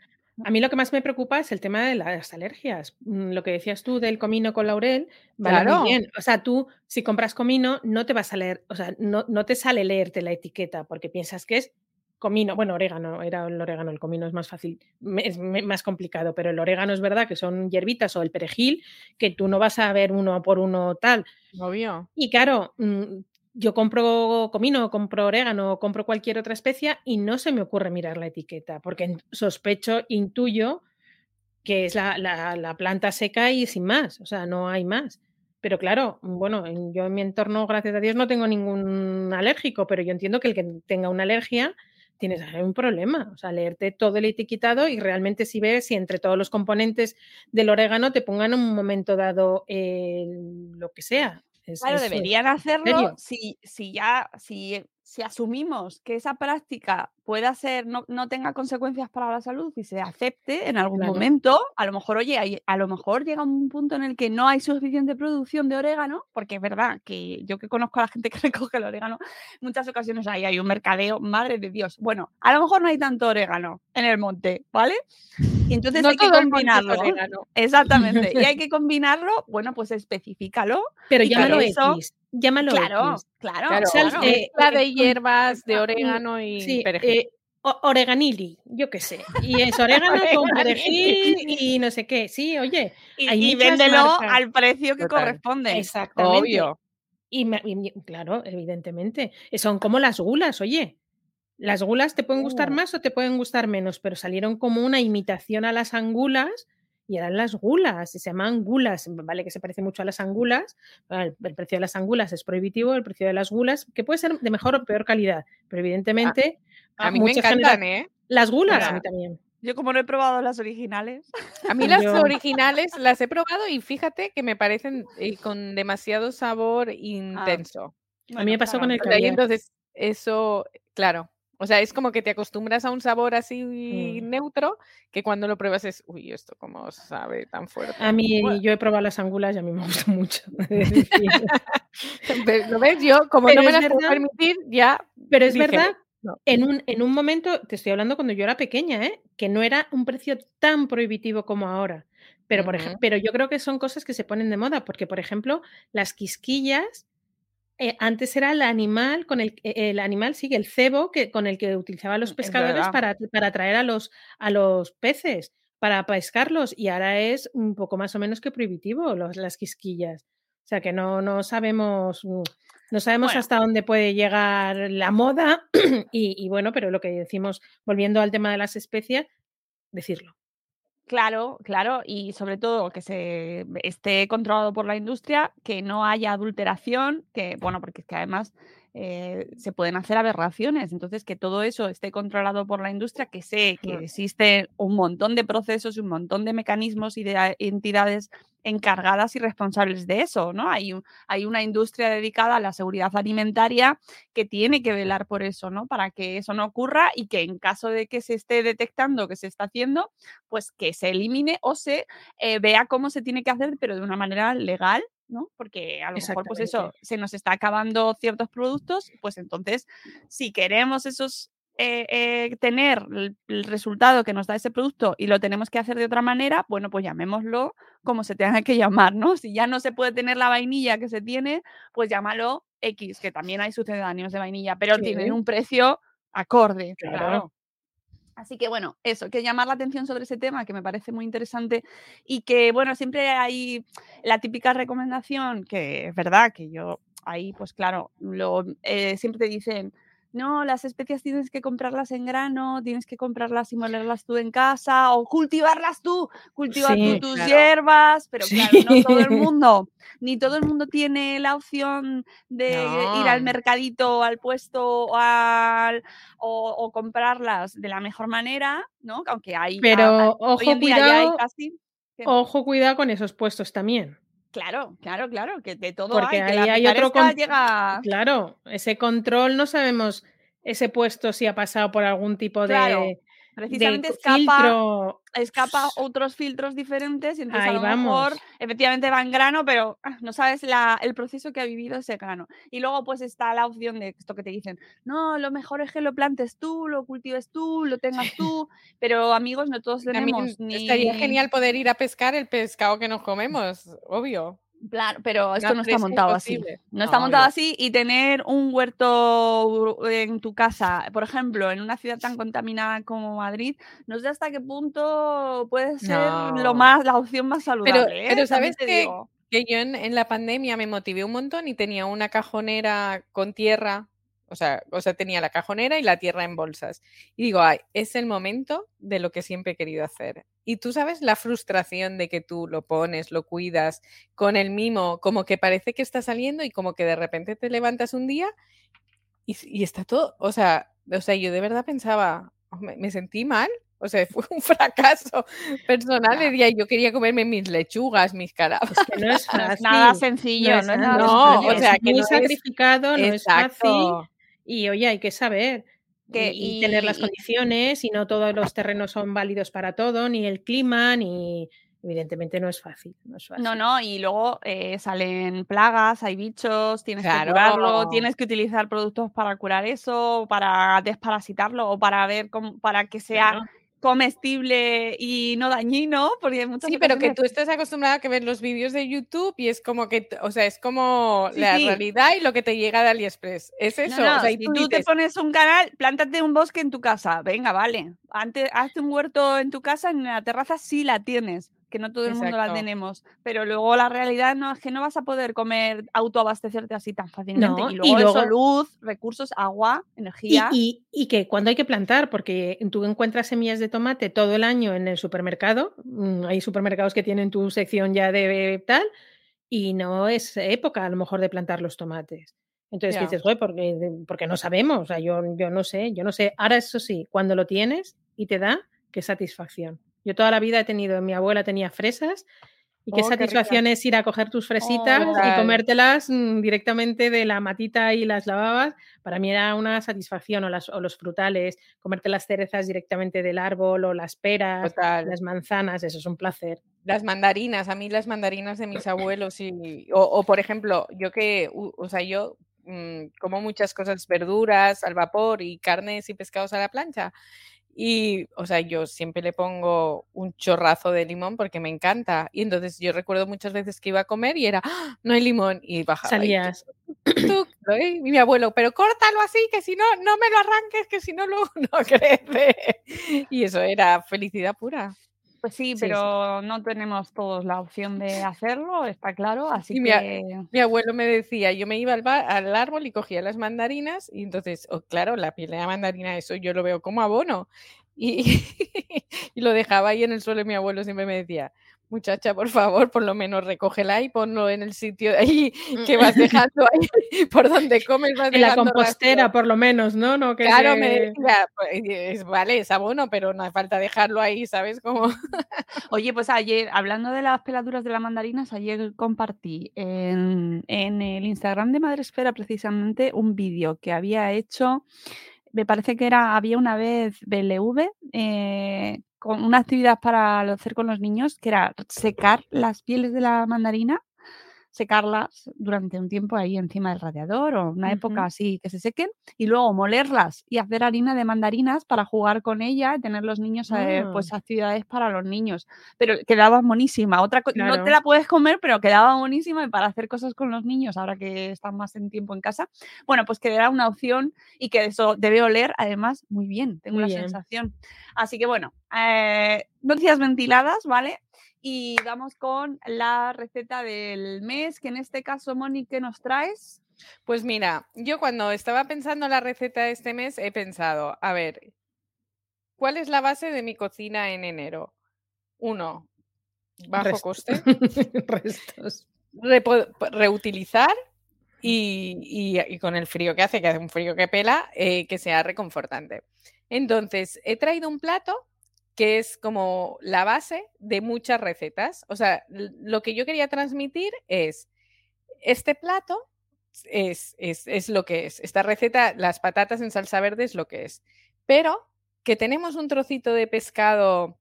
A mí lo que más me preocupa es el tema de las alergias. Mm, Lo que decías tú del comino con laurel, vale
Claro.
muy bien. O sea, tú si compras comino no te vas a leer, o sea, no, no te sale leerte la etiqueta porque piensas que es comino, bueno, orégano, era el orégano, el comino es más fácil, es más complicado, pero el orégano es verdad que son hierbitas o el perejil, que tú no vas a ver uno por uno tal.
Obvio.
Y claro, mm, yo compro comino, compro orégano, compro cualquier otra especia y no se me ocurre mirar la etiqueta, porque sospecho, intuyo que es la, la- la planta seca y sin más, o sea, no hay más. Pero claro, bueno, en- yo en mi entorno, gracias a Dios, no tengo ningún alérgico, pero yo entiendo que el que tenga una alergia tienes un problema. O sea, leerte todo el etiquetado y realmente si ves si entre todos los componentes del orégano te pongan en un momento dado el- lo que sea. Es-
Claro,
es
deberían hacerlo si, si ya, si, si asumimos que esa práctica pueda ser, no, no tenga consecuencias para la salud y se acepte en algún
Claro.
momento, a lo mejor, oye, hay- a lo mejor llega un punto en el que no hay suficiente producción de orégano, porque es verdad que yo que conozco a la gente que recoge el orégano, muchas ocasiones ahí hay un mercadeo, madre de Dios. Bueno, a lo mejor no hay tanto orégano en el monte, ¿vale? Y entonces
No
hay que combinarlo.
orégano.
Exactamente. Y hay que combinarlo, bueno, pues especifícalo.
Pero llámalo
eso-
X. Llámalo
Claro,
X.
claro,
Claro,
Sal-
claro.
eh,
mezcla
eh,
de hierbas, de orégano y
Sí,
perejil.
eh, oreganili, yo qué sé. Y es orégano con perejil y no sé qué. Sí, oye,
y, y véndelo
marcas.
al precio que
Total.
corresponde.
exactamente.
Obvio.
Y, me- y- claro, evidentemente. Son como las gulas, oye. Las gulas te pueden gustar
Uh.
más o te pueden gustar menos, pero salieron como una imitación a las angulas y eran las gulas, y se llaman gulas, vale que se parece mucho a las angulas, bueno, el, el precio de las angulas es prohibitivo, el precio de las gulas, que puede ser de mejor o peor calidad, pero evidentemente
A mí me
mucha
encantan, ¿eh?
Las gulas, a mí también.
Yo como no he probado las originales.
A mí las
Yo-
originales las he probado y fíjate que me parecen eh, con demasiado sabor intenso.
A mí me pasó con el caviar.
entonces, eso, claro. O sea, es como que te acostumbras a un sabor así
Mm.
neutro que cuando lo pruebas es, uy, esto cómo sabe tan fuerte.
A mí,
Bueno.
yo he probado las angulas y a mí me gusta mucho.
¿Lo ves? Yo, como
Pero
no me
es
las puedo
verdad-
permitir, ya
Pero es
dije,
verdad,
no.
en un, en un momento, te estoy hablando cuando yo era pequeña, ¿eh? que no era un precio tan prohibitivo como ahora. Pero, por ej-
Ujú.
pero yo creo que son cosas que se ponen de moda, porque, por ejemplo, las quisquillas, eh, antes era el animal, con el, eh, el animal, sí, el cebo que, con el que utilizaban los
Es
pescadores para, para atraer a los, a los peces, para pescarlos, y ahora es un poco más o menos que prohibitivo los, las quisquillas. O sea que no, no sabemos, mm, no sabemos
Bueno.
hasta dónde puede llegar la moda, y, y bueno, pero lo que decimos, volviendo al tema de las especias, decirlo.
Claro, claro, y sobre todo que se esté controlado por la industria, que no haya adulteración, que bueno, porque es que además eh, se pueden hacer aberraciones, entonces que todo eso esté controlado por la industria, que sé que existen un montón de procesos y un montón de mecanismos y de entidades encargadas y responsables de eso, ¿no? Hay, hay una industria dedicada a la seguridad alimentaria que tiene que velar por eso, ¿no? Para que eso no ocurra y que en caso de que se esté detectando que se está haciendo, pues que se elimine o se eh, vea cómo se tiene que hacer, pero de una manera legal, ¿no? Porque a lo mejor, pues eso, se nos está acabando ciertos productos, pues entonces, si queremos esos, eh, eh, tener el, el resultado que nos da ese producto y lo tenemos que hacer de otra manera, bueno, pues llamémoslo como se tenga que llamar, ¿no? Si ya no se puede tener la vainilla que se tiene, pues llámalo X, que también hay sucedáneos de vainilla, pero
Sí.
tienen un precio acorde,
Claro.
claro. Así que bueno, eso, que llamar la atención sobre ese tema que me parece muy interesante y que bueno, siempre hay la típica recomendación que es verdad que yo ahí pues claro, lo, eh, siempre te dicen no, las especias tienes que comprarlas en grano, tienes que comprarlas y molerlas tú en casa o cultivarlas tú, cultivar tú tus
claro.
hierbas, pero
Sí.
claro, no todo el mundo, ni todo el mundo tiene la opción de ir al mercadito al puesto o, al- o, o comprarlas de la mejor manera, ¿no? Aunque hay,
Pero
a-
ojo,
en día ya hay
cuidado,
casi...
ojo, cuidado con esos puestos también.
Claro, claro, claro, que de todo
Porque
hay, que
ahí
la
hay otro
llega...
Claro, ese control no sabemos ese puesto si ha pasado por algún tipo
Claro,
de,
Precisamente
de
escapa,
filtro.
escapa otros filtros diferentes y entonces
Ahí
a lo mejor efectivamente va en grano, pero ah, no sabes la- el proceso que ha vivido ese grano. Y luego pues está la opción de esto que te dicen, no, lo mejor es que lo plantes tú, lo cultives tú, lo tengas tú, pero amigos, no todos tenemos ni...
estaría genial poder ir a pescar el pescado que nos comemos, obvio.
Claro, pero esto no está montado así. No está
No,
montado
no.
así y tener un huerto en tu casa, por ejemplo, en una ciudad tan contaminada como Madrid, no sé hasta qué punto puede ser lo más, la opción más saludable. ¿eh?
pero ¿sabes
digo.
Que yo en, en la pandemia me motivé un montón y tenía una cajonera con tierra, o sea, o sea, tenía la cajonera y la tierra en bolsas. Y digo, ay, es el momento de lo que siempre he querido hacer. Y tú sabes la frustración de que tú lo pones, lo cuidas, con el mimo, como que parece que está saliendo y como que de repente te levantas un día y, está todo, o sea, o sea, yo de verdad pensaba, "Oh, me, me sentí mal. O sea, fue un fracaso personal. Yo quería comerme mis lechugas, mis calabazas.
Es que no es fácil.
nada sencillo, no es,
no
nada
no,
sencillo.
o sea,
es
que
muy
no es-
sacrificado, no es fácil. Y oye, hay que saber.
Que-
y, y tener las
y-
condiciones, y no todos los terrenos son válidos para todo, ni el clima, ni. Evidentemente no es fácil. No, es fácil.
No, no, y luego eh, salen plagas, hay bichos, tienes que curarlo, tienes que utilizar productos para curar eso, para desparasitarlo o para ver cómo, para que sea
Claro.
Comestible y no dañino, porque hay muchas
Sí, pero que tú estás acostumbrada a que ves los vídeos de YouTube y es como que, o sea, es como
Sí,
la
sí.
realidad y lo que te llega de AliExpress. Es eso.
no,
o sea,
si
tú
te pones un canal, plántate un bosque en tu casa. Venga, vale. Antes, hazte un huerto en tu casa, en la terraza sí la tienes, que no todo el mundo la tenemos. Pero luego la realidad no es que no vas a poder comer, autoabastecerte así tan fácilmente.
No,
y
y
luego, eso,
luego-
luz, recursos, agua,
Y,
energía.
y- y que cuando hay que plantar, porque tú encuentras semillas de tomate todo el año en el supermercado, mm, hay supermercados que tienen tu sección ya de tal, y no es época a lo mejor de plantar los tomates. Entonces dices, "Joder, porque, porque no sabemos, o sea, yo, yo no sé, yo no sé. Ahora eso sí, cuando lo tienes y te da, qué satisfacción. Yo toda la vida he tenido, mi abuela tenía fresas y qué
Oh, qué
satisfacción es ir a coger tus fresitas y comértelas mm, directamente de la matita y las lavabas. Para mí era una satisfacción, o, las, o los frutales, comerte las cerezas directamente del árbol, o las peras,
total.
las manzanas, eso es un placer.
Las mandarinas, a mí las mandarinas de mis abuelos y, o, o, por ejemplo, yo que, o sea, yo mm, como muchas cosas, verduras al vapor y carnes y pescados a la plancha. Y, o sea, yo siempre le pongo un chorrazo de limón porque me encanta. Y entonces yo recuerdo muchas veces que iba a comer y era, "Ah, no hay limón. Y bajaba. y
Salías.
Y mi abuelo, pero córtalo así, que si no, no me lo arranques, que si no, luego no crece. Y eso era felicidad pura.
Pues sí,
Sí, sí.
pero no tenemos todos la opción de hacerlo, está claro. Así
Y
que.
Mi abuelo me decía, yo me iba al, ba- al árbol y cogía las mandarinas y entonces, oh, claro, la piel de la mandarina, eso yo lo veo como abono. Y, y lo dejaba ahí en el suelo y mi abuelo siempre me decía, muchacha, por favor, por lo menos recógela y ponlo en el sitio de ahí que vas dejando ahí, por donde comes vas
En la compostera,
rastro".
por lo menos, ¿no? no que
Claro,
se-
me decía, pues, es, vale, es abono, pero no hace falta dejarlo ahí, ¿sabes? Como...
Oye, pues ayer, hablando de las peladuras de las mandarinas, ayer compartí en, en el Instagram de Madresfera precisamente un vídeo que había hecho, me parece que era, había una vez BLV, eh, con una actividad para hacer con los niños, que era secar las pieles de la mandarina, secarlas durante un tiempo ahí encima del radiador o una época así que se sequen y luego molerlas y hacer harina de mandarinas para jugar con ella y tener los niños eh,
Ah.
pues actividades para los niños pero quedaba monísima otra co- no
Claro.
te la puedes comer pero quedaba monísima y para hacer cosas con los niños ahora que están más en tiempo en casa bueno pues que era una opción y que eso debe oler además muy bien tengo
Muy
la
bien.
sensación así que bueno eh, noticias ventiladas vale y vamos con la receta del mes, que en este caso, Moni, ¿qué nos traes?
Pues mira, yo cuando estaba pensando la receta de este mes he pensado, a ver, ¿cuál es la base de mi cocina en enero? Uno, bajo
Restos.
coste,
Restos.
reutilizar y, y- y con el frío que hace, que hace un frío que pela, eh, que sea reconfortante. Entonces, he traído un plato que es como la base de muchas recetas. O sea, lo que yo quería transmitir es, este plato es, es, es lo que es. Esta receta, las patatas en salsa verde es lo que es. Pero que tenemos un trocito de pescado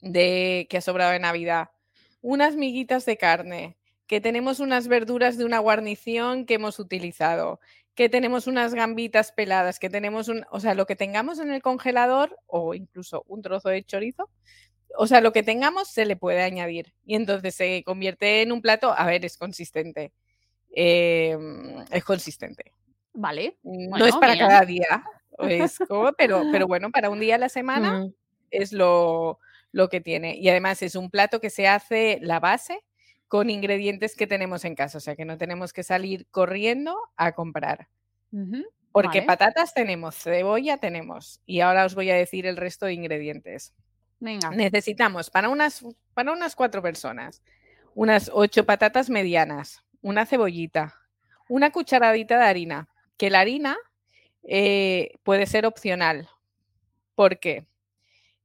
de, que ha sobrado de Navidad, unas miguitas de carne, que tenemos unas verduras de una guarnición que hemos utilizado, que tenemos unas gambitas peladas, que tenemos un, o sea, lo que tengamos en el congelador o incluso un trozo de chorizo, o sea, lo que tengamos se le puede añadir y entonces se convierte en un plato, a ver, es consistente. eh, es consistente.
Vale.
no es para
bien.
cada día, es como- pero, pero bueno, para un día a la semana
Mm.
es lo, lo que tiene. Y además es un plato que se hace la base con ingredientes que tenemos en casa, o sea que no tenemos que salir corriendo a comprar. Porque
Vale.
patatas tenemos, cebolla tenemos y ahora os voy a decir el resto de ingredientes.
Venga.
Necesitamos para unas, para unas cuatro personas, unas ocho patatas medianas, una cebollita, una cucharadita de harina, que la harina eh, puede ser opcional. ¿Por qué?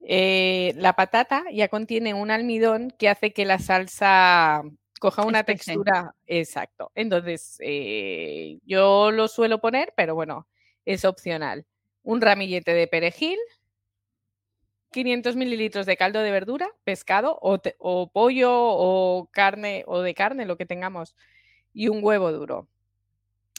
Eh, la patata ya contiene un almidón que hace que la salsa coja una textura. Exacto. Entonces, eh, yo lo suelo poner, pero bueno, es opcional. Un ramillete de perejil, 500 mililitros de caldo de verdura, pescado o, te- o pollo o carne o de carne, lo que tengamos, y un huevo duro.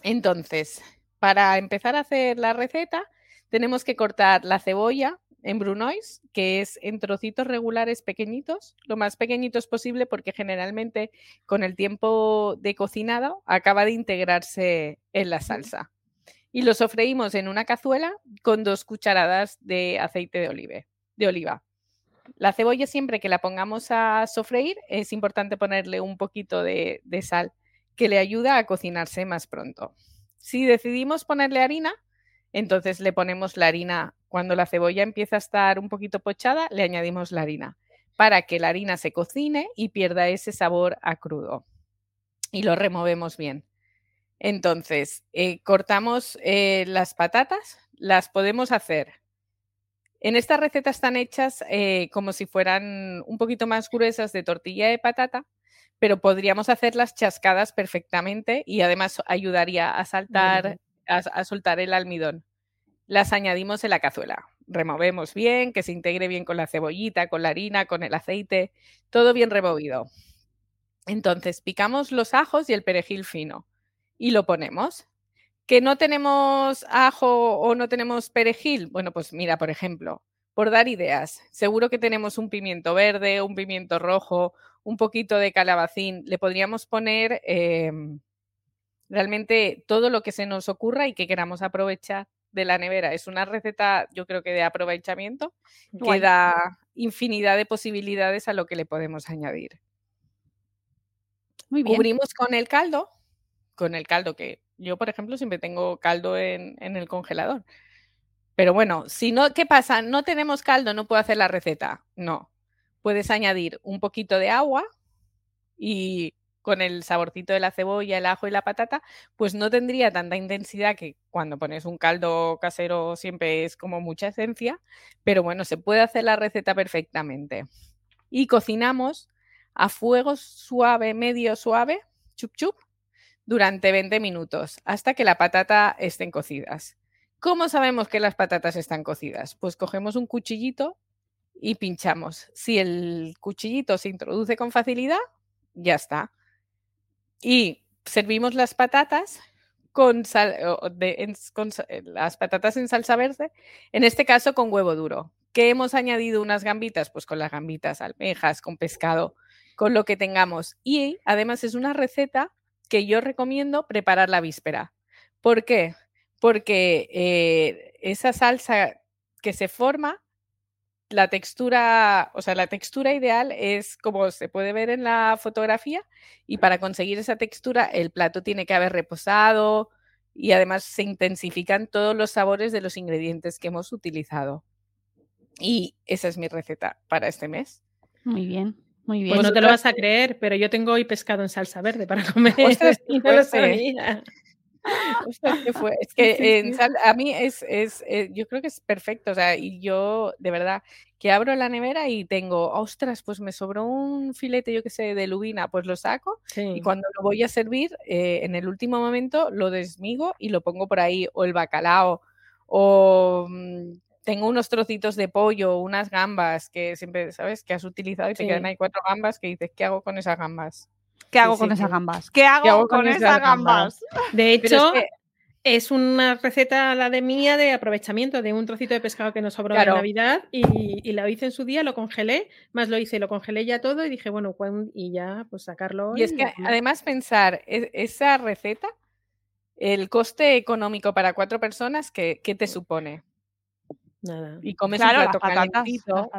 Entonces, para empezar a hacer la receta, tenemos que cortar la cebolla en brunoise, que es en trocitos regulares pequeñitos, lo más pequeñitos posible, porque generalmente con el tiempo de cocinado acaba de integrarse en la salsa. Y lo sofreímos en una cazuela con dos cucharadas de aceite de, olive, de oliva. La cebolla siempre que la pongamos a sofreír es importante ponerle un poquito de, de sal que le ayuda a cocinarse más pronto. Si decidimos ponerle harina, entonces le ponemos la harina. Cuando la cebolla empieza a estar un poquito pochada, le añadimos la harina para que la harina se cocine y pierda ese sabor a crudo. Y lo removemos bien. Entonces, eh, cortamos eh, las patatas, las podemos hacer. En estas recetas están hechas eh, como si fueran un poquito más gruesas de tortilla de patata, pero podríamos hacerlas chascadas perfectamente y además ayudaría a saltar, a, soltar el almidón. Las añadimos en la cazuela. Removemos bien, que se integre bien con la cebollita, con la harina, con el aceite, todo bien removido. Entonces picamos los ajos y el perejil fino y lo ponemos. ¿Que no tenemos ajo o no tenemos perejil? Bueno, pues mira, por ejemplo, por dar ideas, seguro que tenemos un pimiento verde, un pimiento rojo, un poquito de calabacín. Le podríamos poner eh, realmente todo lo que se nos ocurra y que queramos aprovechar de la nevera. Es una receta, yo creo que de aprovechamiento,
Guay.
que da infinidad de posibilidades a lo que le podemos añadir.
Muy bien.
Cubrimos con el caldo, con el caldo que yo, por ejemplo, siempre tengo caldo en, en el congelador. Pero bueno, si no, ¿qué pasa? No tenemos caldo, no puedo hacer la receta. No. Puedes añadir un poquito de agua y con el saborcito de la cebolla, el ajo y la patata, pues no tendría tanta intensidad que cuando pones un caldo casero siempre es como mucha esencia, pero bueno, se puede hacer la receta perfectamente. Y cocinamos a fuego suave, medio suave, chup chup, durante 20 minutos hasta que la patata estén cocidas. ¿Cómo sabemos que las patatas están cocidas? Pues cogemos un cuchillito y pinchamos. Si el cuchillito se introduce con facilidad, ya está. Y servimos las patatas con, sal, en, con las patatas en salsa verde, en este caso con huevo duro. ¿Qué hemos añadido unas gambitas? Pues con las gambitas, almejas, con pescado, con lo que tengamos. Y además es una receta que yo recomiendo preparar la víspera. ¿Por qué? Porque eh, esa salsa que se forma la textura, o sea, la textura ideal es como se puede ver en la fotografía y para conseguir esa textura el plato tiene que haber reposado y además se intensifican todos los sabores de los ingredientes que hemos utilizado. Y esa es mi receta para este mes.
Muy bien, muy bien.
Pues no te lo vas a creer, pero yo tengo hoy pescado en salsa verde para comer. y no lo sabía.
Es que
Sí, sí.
a mí es, es, eh, yo creo que es perfecto, o sea, y yo de verdad que abro la nevera y tengo, ostras, pues me sobró un filete, yo qué sé, de lubina, pues lo saco y cuando lo voy a servir, eh, en el último momento lo desmigo y lo pongo por ahí, o el bacalao, o mm, tengo unos trocitos de pollo, unas gambas que siempre, ¿sabes? Que has utilizado y te quedan ahí cuatro gambas que dices, ¿qué hago con esas gambas?
¿Qué hago
sí,
con
sí.
esas gambas? ¿Qué hago,
hago
con,
con
esas gambas?
gambas?
De
es
hecho,
que-
es una receta, la de mía, de aprovechamiento de un trocito de pescado que nos sobró
Claro.
de Navidad y, y la hice en su día, lo congelé, más lo hice, lo congelé ya todo y dije, bueno, y ya, pues sacarlo.
Y es que además pensar e- esa receta, el coste económico para cuatro personas, ¿qué, qué te supone?
Nada.
Y comes
Claro,
un plato calentito.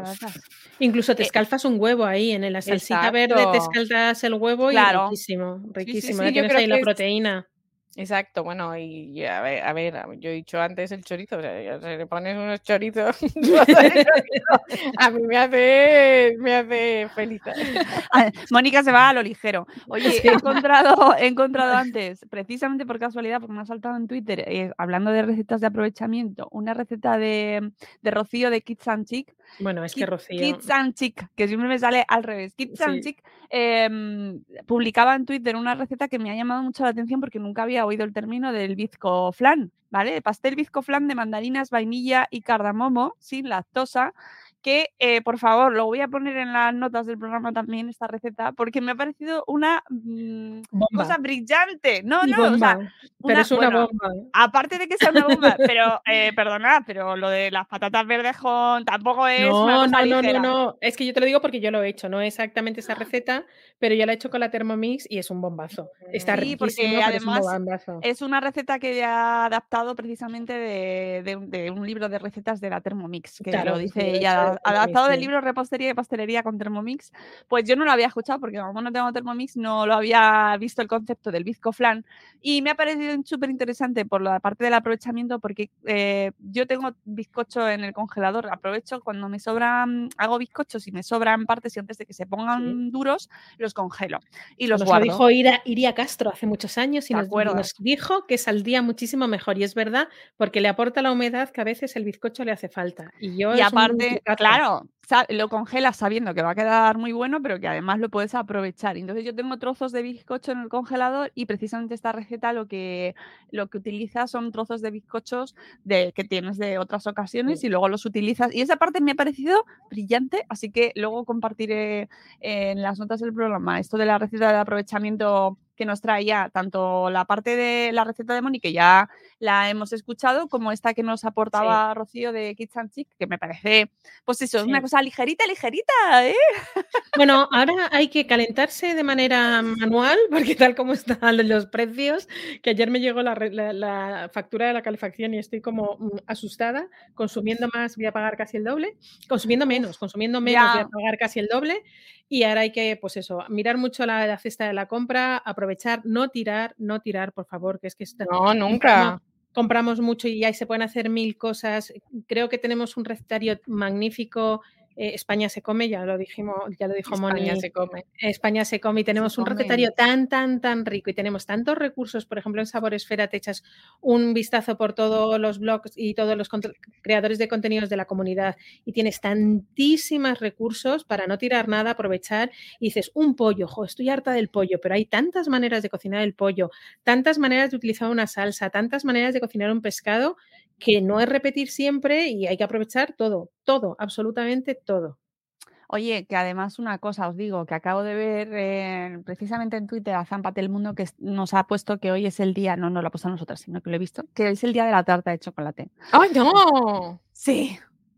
Incluso te
Eh,
escalfas un huevo ahí, en la salsita verde te
Exacto.
escaldas el huevo
Claro.
y riquísimo, riquísimo.
sí,
tienes ahí la proteína.
Exacto, bueno, y, y a ver, a ver, yo he dicho antes el chorizo, o sea, se le pones unos chorizos, a mí me hace, me hace feliz.
Ah, Mónica se va a lo ligero. Oye, he encontrado, he encontrado antes, precisamente por casualidad, porque me ha saltado en Twitter, eh, hablando de recetas de aprovechamiento, una receta de, de Rocío de Kids and Chic.
Bueno, es que Rocío.
Kids and Chic, que siempre me sale al revés. Kids and
Sí.
Chic em, publicaba en Twitter una receta que me ha llamado mucho la atención porque nunca había oído el término del bizco flan, ¿vale? El pastel bizco flan de mandarinas, vainilla y cardamomo sin lactosa. Que eh, por favor lo voy a poner en las notas del programa también, esta receta, porque me ha parecido una mm, cosa brillante. No,
Y
no, o sea.
Pero es una
bueno,
bomba.
Aparte de que sea una bomba, pero eh, perdonad, pero lo de las patatas verdes con tampoco es una
No,
cosa
no, no, no, no. Es que yo te lo digo porque yo lo he hecho. No exactamente esa receta, pero yo la he hecho con la Thermomix y es un bombazo. Está
Sí, porque
es un bombazo.
Es una receta que he adaptado precisamente de, de un- de un libro de recetas de la Thermomix, que
Claro,
lo
sí,
dice
de
ella, adaptado del libro Repostería y Pastelería con Thermomix. Pues yo no lo había escuchado porque como no tengo Thermomix no lo había visto el concepto del bizco flan y me ha parecido súper interesante por la parte del aprovechamiento porque eh, yo tengo bizcocho en el congelador, aprovecho cuando me sobran, hago bizcochos y me sobran partes y antes de que se pongan duros, los congelo y los
Nos
guardo.
lo dijo Ira- Iria Castro hace muchos años y
¿Te
nos, nos dijo que saldría muchísimo mejor. Y es verdad, porque le aporta la humedad que a veces el bizcocho le hace falta. Y yo
Y aparte. Claro, lo congelas sabiendo que va a quedar muy bueno, pero que además lo puedes aprovechar. Entonces yo tengo trozos de bizcocho en el congelador y precisamente esta receta lo que, lo que utiliza son trozos de bizcochos de, que tienes de otras ocasiones
Sí.
y luego los utilizas. Y esa parte me ha parecido brillante, así que luego compartiré en las notas del programa esto de la receta de aprovechamiento que nos traía tanto la parte de la receta de Moni, que ya la hemos escuchado, como esta que nos aportaba Rocío de Kids and Chic, que me parece, pues eso,
Sí.
una cosa ligerita, ligerita, ¿eh?
Bueno, ahora hay que calentarse de manera manual, porque tal como están los precios, que ayer me llegó la, re- la- la factura de la calefacción y estoy como mm, asustada, consumiendo más voy a pagar casi el doble, consumiendo menos, consumiendo menos voy a pagar casi el doble y ahora hay que, pues eso, mirar mucho la, la cesta de la compra, aprovechar, no tirar, no tirar, por favor, que es que está,
No, nunca.
compramos mucho y ahí se pueden hacer mil cosas. Creo que tenemos un recetario magnífico. Eh, España se come, ya lo dijimos, ya lo dijo Moni.
España se come.
España se come y tenemos un recetario tan, tan, tan rico y tenemos tantos recursos. Por ejemplo, en Sabor Esfera te echas un vistazo por todos los blogs y todos los creadores de contenidos de la comunidad y tienes tantísimos recursos para no tirar nada, aprovechar y dices, un pollo, jo, estoy harta del pollo, pero hay tantas maneras de cocinar el pollo, tantas maneras de utilizar una salsa, tantas maneras de cocinar un pescado que no es repetir siempre y hay que aprovechar todo, todo, absolutamente todo.
Oye, que además una cosa os digo, que acabo de ver eh, precisamente en Twitter a Zampate el Mundo que nos ha puesto que hoy es el día, no, no lo ha puesto a nosotras, sino que lo he visto, que es el día de la tarta de chocolate.
¡Ay, no!
Sí,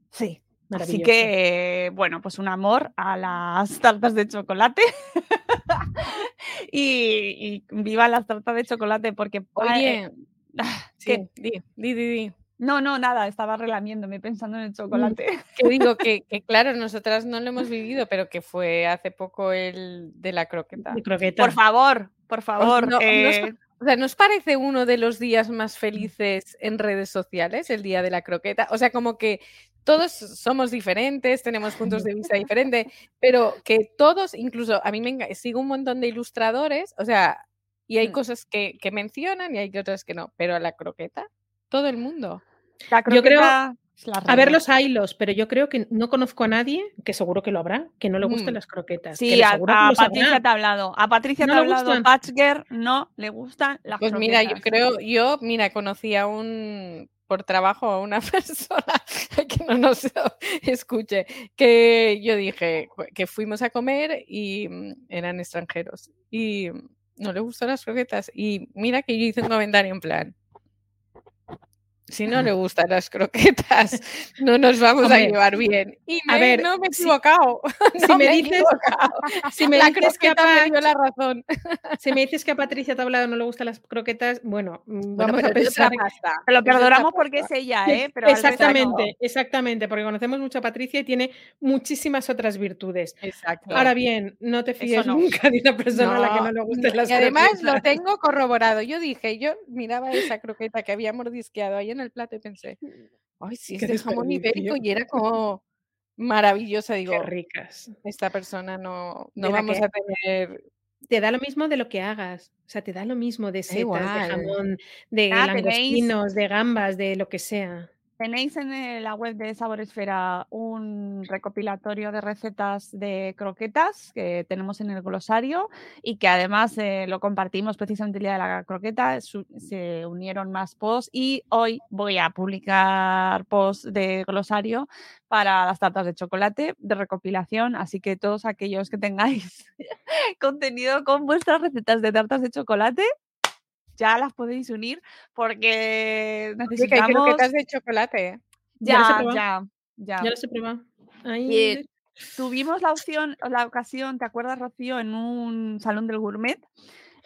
sí. Así que, bueno, pues un amor a las tartas de chocolate. y, y viva las tartas de chocolate porque...
Oye,
ah,
sí,
¿qué?
di, di, di, di.
No, no, nada, estaba relamiéndome pensando en el chocolate.
Que digo que, que, claro, nosotras no lo hemos vivido, pero que fue hace poco el de la croqueta.
De croqueta.
Por favor, por favor.
no- no O sea, ¿nos parece uno de los días más felices en redes sociales, el día de la croqueta? O sea, como que todos somos diferentes, tenemos puntos de vista diferentes, pero que todos, incluso a mí me sigo un montón de ilustradores, o sea, y hay
Mm.
cosas que, que mencionan y hay otras que no, pero a la croqueta, todo el mundo.
la
Yo creo- A ver los hilos, pero yo creo que no conozco a nadie, que seguro que lo habrá, que no le gusten
Mm.
las croquetas.
Sí,
que
a,
que.
Patricia te ha hablado. A Patricia
No
te ha
le
hablado.
gustan.
Patchger no le gustan las
Pues mira, yo
croquetas.
creo, yo, mira, conocí a un, por trabajo, a una persona que no nos escuche, que yo dije "Jue- que fuimos a comer y mm, eran extranjeros y mm, no le gustan las croquetas. Y mira que yo hice un comentario en plan. Si no le gustan las croquetas, no nos vamos a llevar bien. Y
a ver,
no me he equivocado.
si
no
me
he
dices-
equivocado.
Si me,
La
dices que a
croqueta me dio
Pat-
la razón.
si me dices que a Patricia te ha hablado no le gustan las croquetas, bueno, mm,
Bueno,
vamos a pensar.
pasta,
lo perdonamos porque es ella, ¿eh? Pero
exactamente, exactamente, porque conocemos mucho a Patricia y tiene muchísimas otras virtudes.
Exacto.
Ahora bien, no te fíes
no.
nunca de una persona a la que no le gusten
no,
las
y además lo
croquetas.
tengo corroborado. Yo dije, yo miraba esa croqueta que había mordisqueado ahí en el plato y pensé, ay, si es de jamón ibérico y era como maravillosa. Digo,
Qué ricas.
esta persona no, no vamos a tener.
Te da lo mismo de lo que hagas. O sea, te da lo mismo de setas, de jamón, de
Ah, tenéis-
langostinos, de gambas, de lo que sea.
Tenéis en eh, la web de Sabor Esfera un recopilatorio de recetas de croquetas que tenemos en el glosario y que además eh, lo compartimos precisamente el día de la croqueta. se unieron más posts y hoy voy a publicar posts de glosario para las tartas de chocolate de recopilación. Así que todos aquellos que tengáis contenido con vuestras recetas de tartas de chocolate. Ya las podéis unir porque
que
necesitamos
croquetas de chocolate. ¿eh?
Ya las
ya, ya, ya.
Ya los he probado.
Tuvimos la opción, la ocasión, ¿te acuerdas, Rocío, en un salón del gourmet?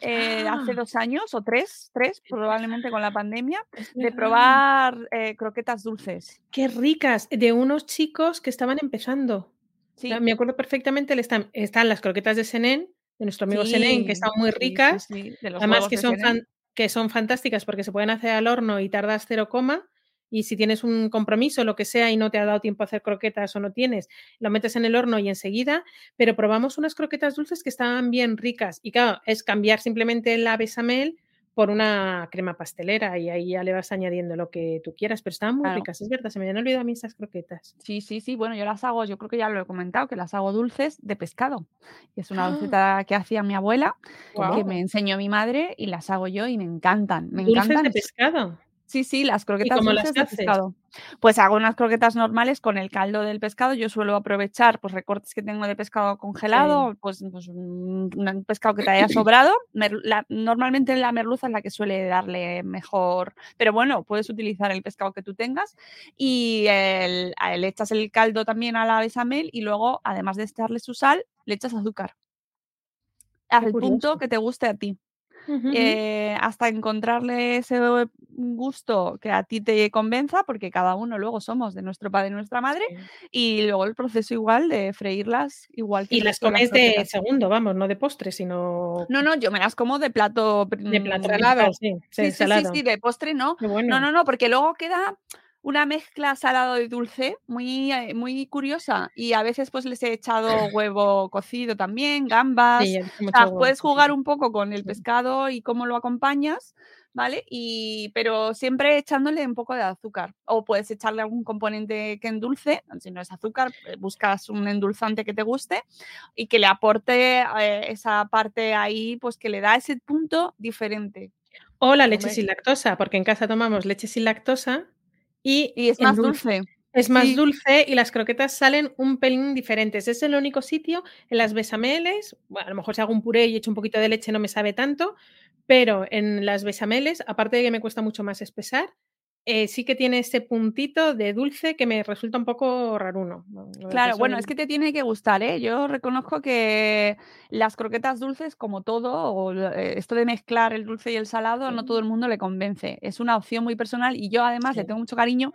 eh, hace
Ah.
dos años o tres, tres probablemente con la pandemia, de probar eh, croquetas dulces.
Qué ricas. De unos chicos que estaban empezando.
Sí,
Me acuerdo perfectamente, están, están las croquetas de Senén, de nuestro amigo Senén, que
sí,
están muy
sí, sí,
ricas.
sí, de los
Además que son, fan- que son fantásticas porque se pueden hacer al horno y tardas cero coma. Y si tienes un compromiso, lo que sea, y no te ha dado tiempo a hacer croquetas o no tienes, lo metes en el horno y enseguida. Pero probamos unas croquetas dulces que estaban bien ricas. Y claro, es cambiar simplemente la bechamel por una crema pastelera y ahí ya le vas añadiendo lo que tú quieras. Pero estaban muy
Claro.
ricas, es verdad, se me habían olvidado a mí esas croquetas.
Sí, sí, sí. Bueno, yo las hago, yo creo que ya lo he comentado, que las hago dulces de pescado. Y es una
Ah.
que hacía mi abuela, que me enseñó mi madre y las hago yo y me encantan. Me
Dulces
encantan.
de pescado.
Sí, sí, las croquetas
cómo las
de pescado. Pues hago unas croquetas normales con el caldo del pescado. Yo suelo aprovechar pues recortes que tengo de pescado congelado, pues, pues, un, pescado que te haya sobrado. La- normalmente la merluza es la que suele darle mejor, pero bueno, puedes utilizar el pescado que tú tengas y el- le echas el caldo también a la bechamel y luego, además de echarle su sal, le echas azúcar. Al punto que te guste a ti Eh, hasta encontrarle ese gusto que a ti te convenza, porque cada uno luego somos de nuestro padre y nuestra madre, y luego el proceso igual de freírlas igual que
Y las comes de segundo, vamos, no de postre, sino
No, no, yo me las como de plato.
de plato
mm,
salado.
principal, sí,
Sí, sí, sí, de postre no.
Bueno.
No, no, no, porque luego queda una mezcla salado y dulce muy, eh, muy curiosa. Y a veces pues les he echado huevo cocido también, gambas.
Sí,
O sea, puedes jugar un poco con el pescado y cómo lo acompañas, ¿vale? Y, pero siempre echándole un poco de azúcar. O puedes echarle algún componente que endulce, si no es azúcar, eh, buscas un endulzante que te guste y que le aporte eh, esa parte ahí, pues que le da ese punto diferente.
O la leche sin lactosa, porque en casa tomamos leche sin lactosa y,
Y es más dulce.
Es más
sí.
dulce y las croquetas salen un pelín diferentes. Es el único sitio en las besameles, bueno, a lo mejor si hago un puré y echo un poquito de leche no me sabe tanto, pero en las besameles, aparte de que me cuesta mucho más espesar, eh, sí que tiene ese puntito de dulce que me resulta un poco raruno.
Claro, bueno, es que te tiene que gustar, ¿eh? Yo reconozco que las croquetas dulces, como todo, o eh, esto de mezclar el dulce y el salado, no todo el mundo le convence. Es una opción muy personal y yo además le
Sí.
tengo mucho cariño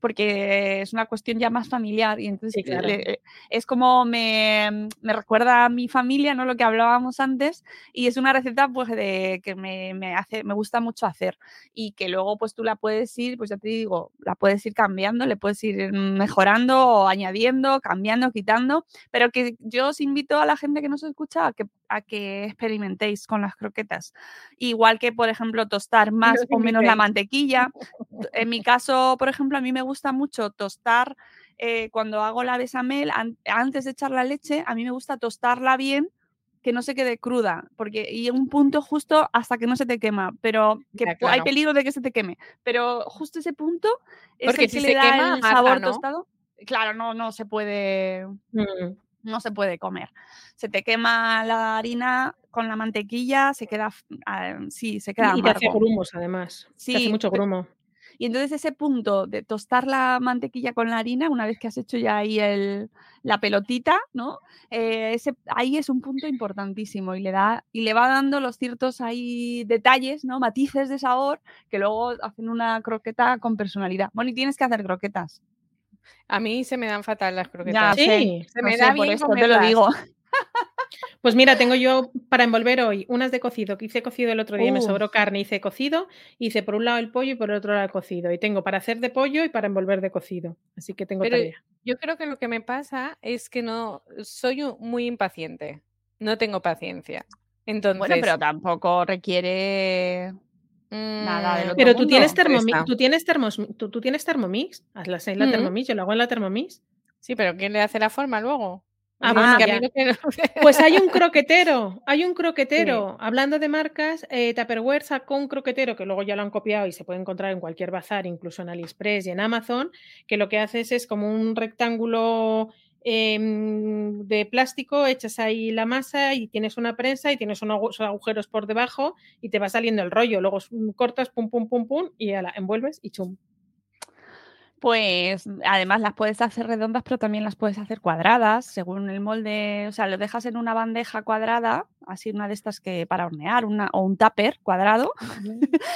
porque es una cuestión ya más familiar y entonces
Sí, claro.
le- es como me, me recuerda a mi familia, ¿no? Lo que hablábamos antes y es una receta pues de que me, me hace, me gusta mucho hacer y que luego pues tú la puedes ir, pues ya te digo, la puedes ir cambiando, le puedes ir mejorando o añadiendo, cambiando, quitando, pero que yo os invito a la gente que nos escucha a que, a que experimentéis con las croquetas. Igual que, por ejemplo, tostar más o menos la mantequilla. En mi caso, por ejemplo, a mí me gusta mucho tostar eh, cuando hago la bechamel, an- antes de echar la leche, a mí me gusta tostarla bien que no se quede cruda, porque y un punto justo hasta que no se te quema, pero que
Ya,
pu- hay peligro de que se te queme, pero justo ese punto es
Porque
el que
si
le
se
da
quema,
el
mata,
sabor
¿no?
tostado. Claro, no, no se puede,
Mm.
no se puede comer. Se te quema la harina con la mantequilla, se queda, ah, sí, se queda
Y te hace grumos, además. Te hace
Sí,
mucho grumo.
Y entonces ese punto de tostar la mantequilla con la harina, una vez que has hecho ya ahí el, la pelotita, ¿no? Eh, ese, ahí es un punto importantísimo y le, da, y le va dando los ciertos ahí detalles, ¿no? Matices de sabor que luego hacen una croqueta con personalidad. Bueno, y tienes que hacer croquetas.
A mí se me dan fatal las
Ya
croquetas.
Sí.
sé,
Se me
sé,
da
por
bien
esto te lo digo.
Pues mira, tengo yo para envolver hoy unas de cocido, que hice cocido el otro día, me
Uh.
sobró carne, hice cocido, hice por un lado el pollo y por el otro lado el cocido. Y tengo para hacer de pollo y para envolver de cocido. Así que tengo
Pero
tarea.
yo creo que lo que me pasa es que no soy muy impaciente. No tengo paciencia. Entonces,
Bueno, pero tampoco requiere nada del
mm,
otro
Pero tú
mundo.
tienes, Thermomix,
Presta.
tú tienes, termos, tú, tú tienes Thermomix, hazlas en la
Mm.
Thermomix, yo lo hago en la Thermomix.
Sí, pero ¿quién le hace la forma luego?
Ah,
Es
bueno,
que a
ya.
mí lo que no-
Pues hay un croquetero, hay un croquetero. Hablando de marcas, eh, Tupperware sacó un croquetero que luego ya lo han copiado y se puede encontrar en cualquier bazar, incluso en AliExpress y en Amazon, que lo que haces es como un rectángulo em, de plástico, echas ahí la masa y tienes una prensa y tienes unos agu- agujeros por debajo y te va saliendo el rollo. Luego cortas, pum, pum, pum, pum y envuelves y chum.
Pues además las puedes hacer redondas, pero también las puedes hacer cuadradas, según el molde. O sea, lo dejas en una bandeja cuadrada, así una de estas que para hornear, una, o un tupper cuadrado,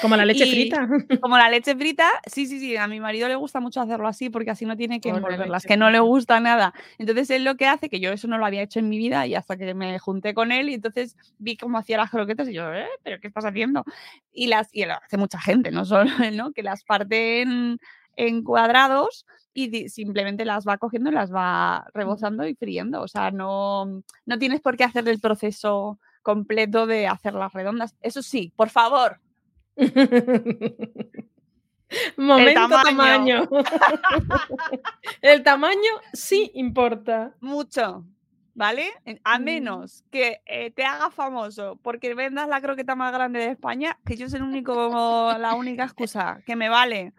Como la leche
Y-
frita.
como la leche frita. Sí, sí, sí. A mi marido le gusta mucho hacerlo así porque así no tiene que
la
envolverlas, que no le gusta nada. Entonces él lo que hace, que yo eso no lo había hecho en mi vida y hasta que me junté con él y entonces vi cómo hacía las croquetas y yo, ¿eh? ¿Pero qué estás haciendo? Y las y lo hace mucha gente, no solo él, ¿no? Que las parten en cuadrados y simplemente las va cogiendo y las va rebozando y friendo. O sea, no, no tienes por qué hacer el proceso completo de hacerlas redondas. Eso sí, por favor,
Momento
tamaño.
tamaño. el tamaño sí importa.
mucho, ¿vale? A menos que eh, te haga famoso porque vendas la croqueta más grande de España, que yo soy el único, la única excusa que me vale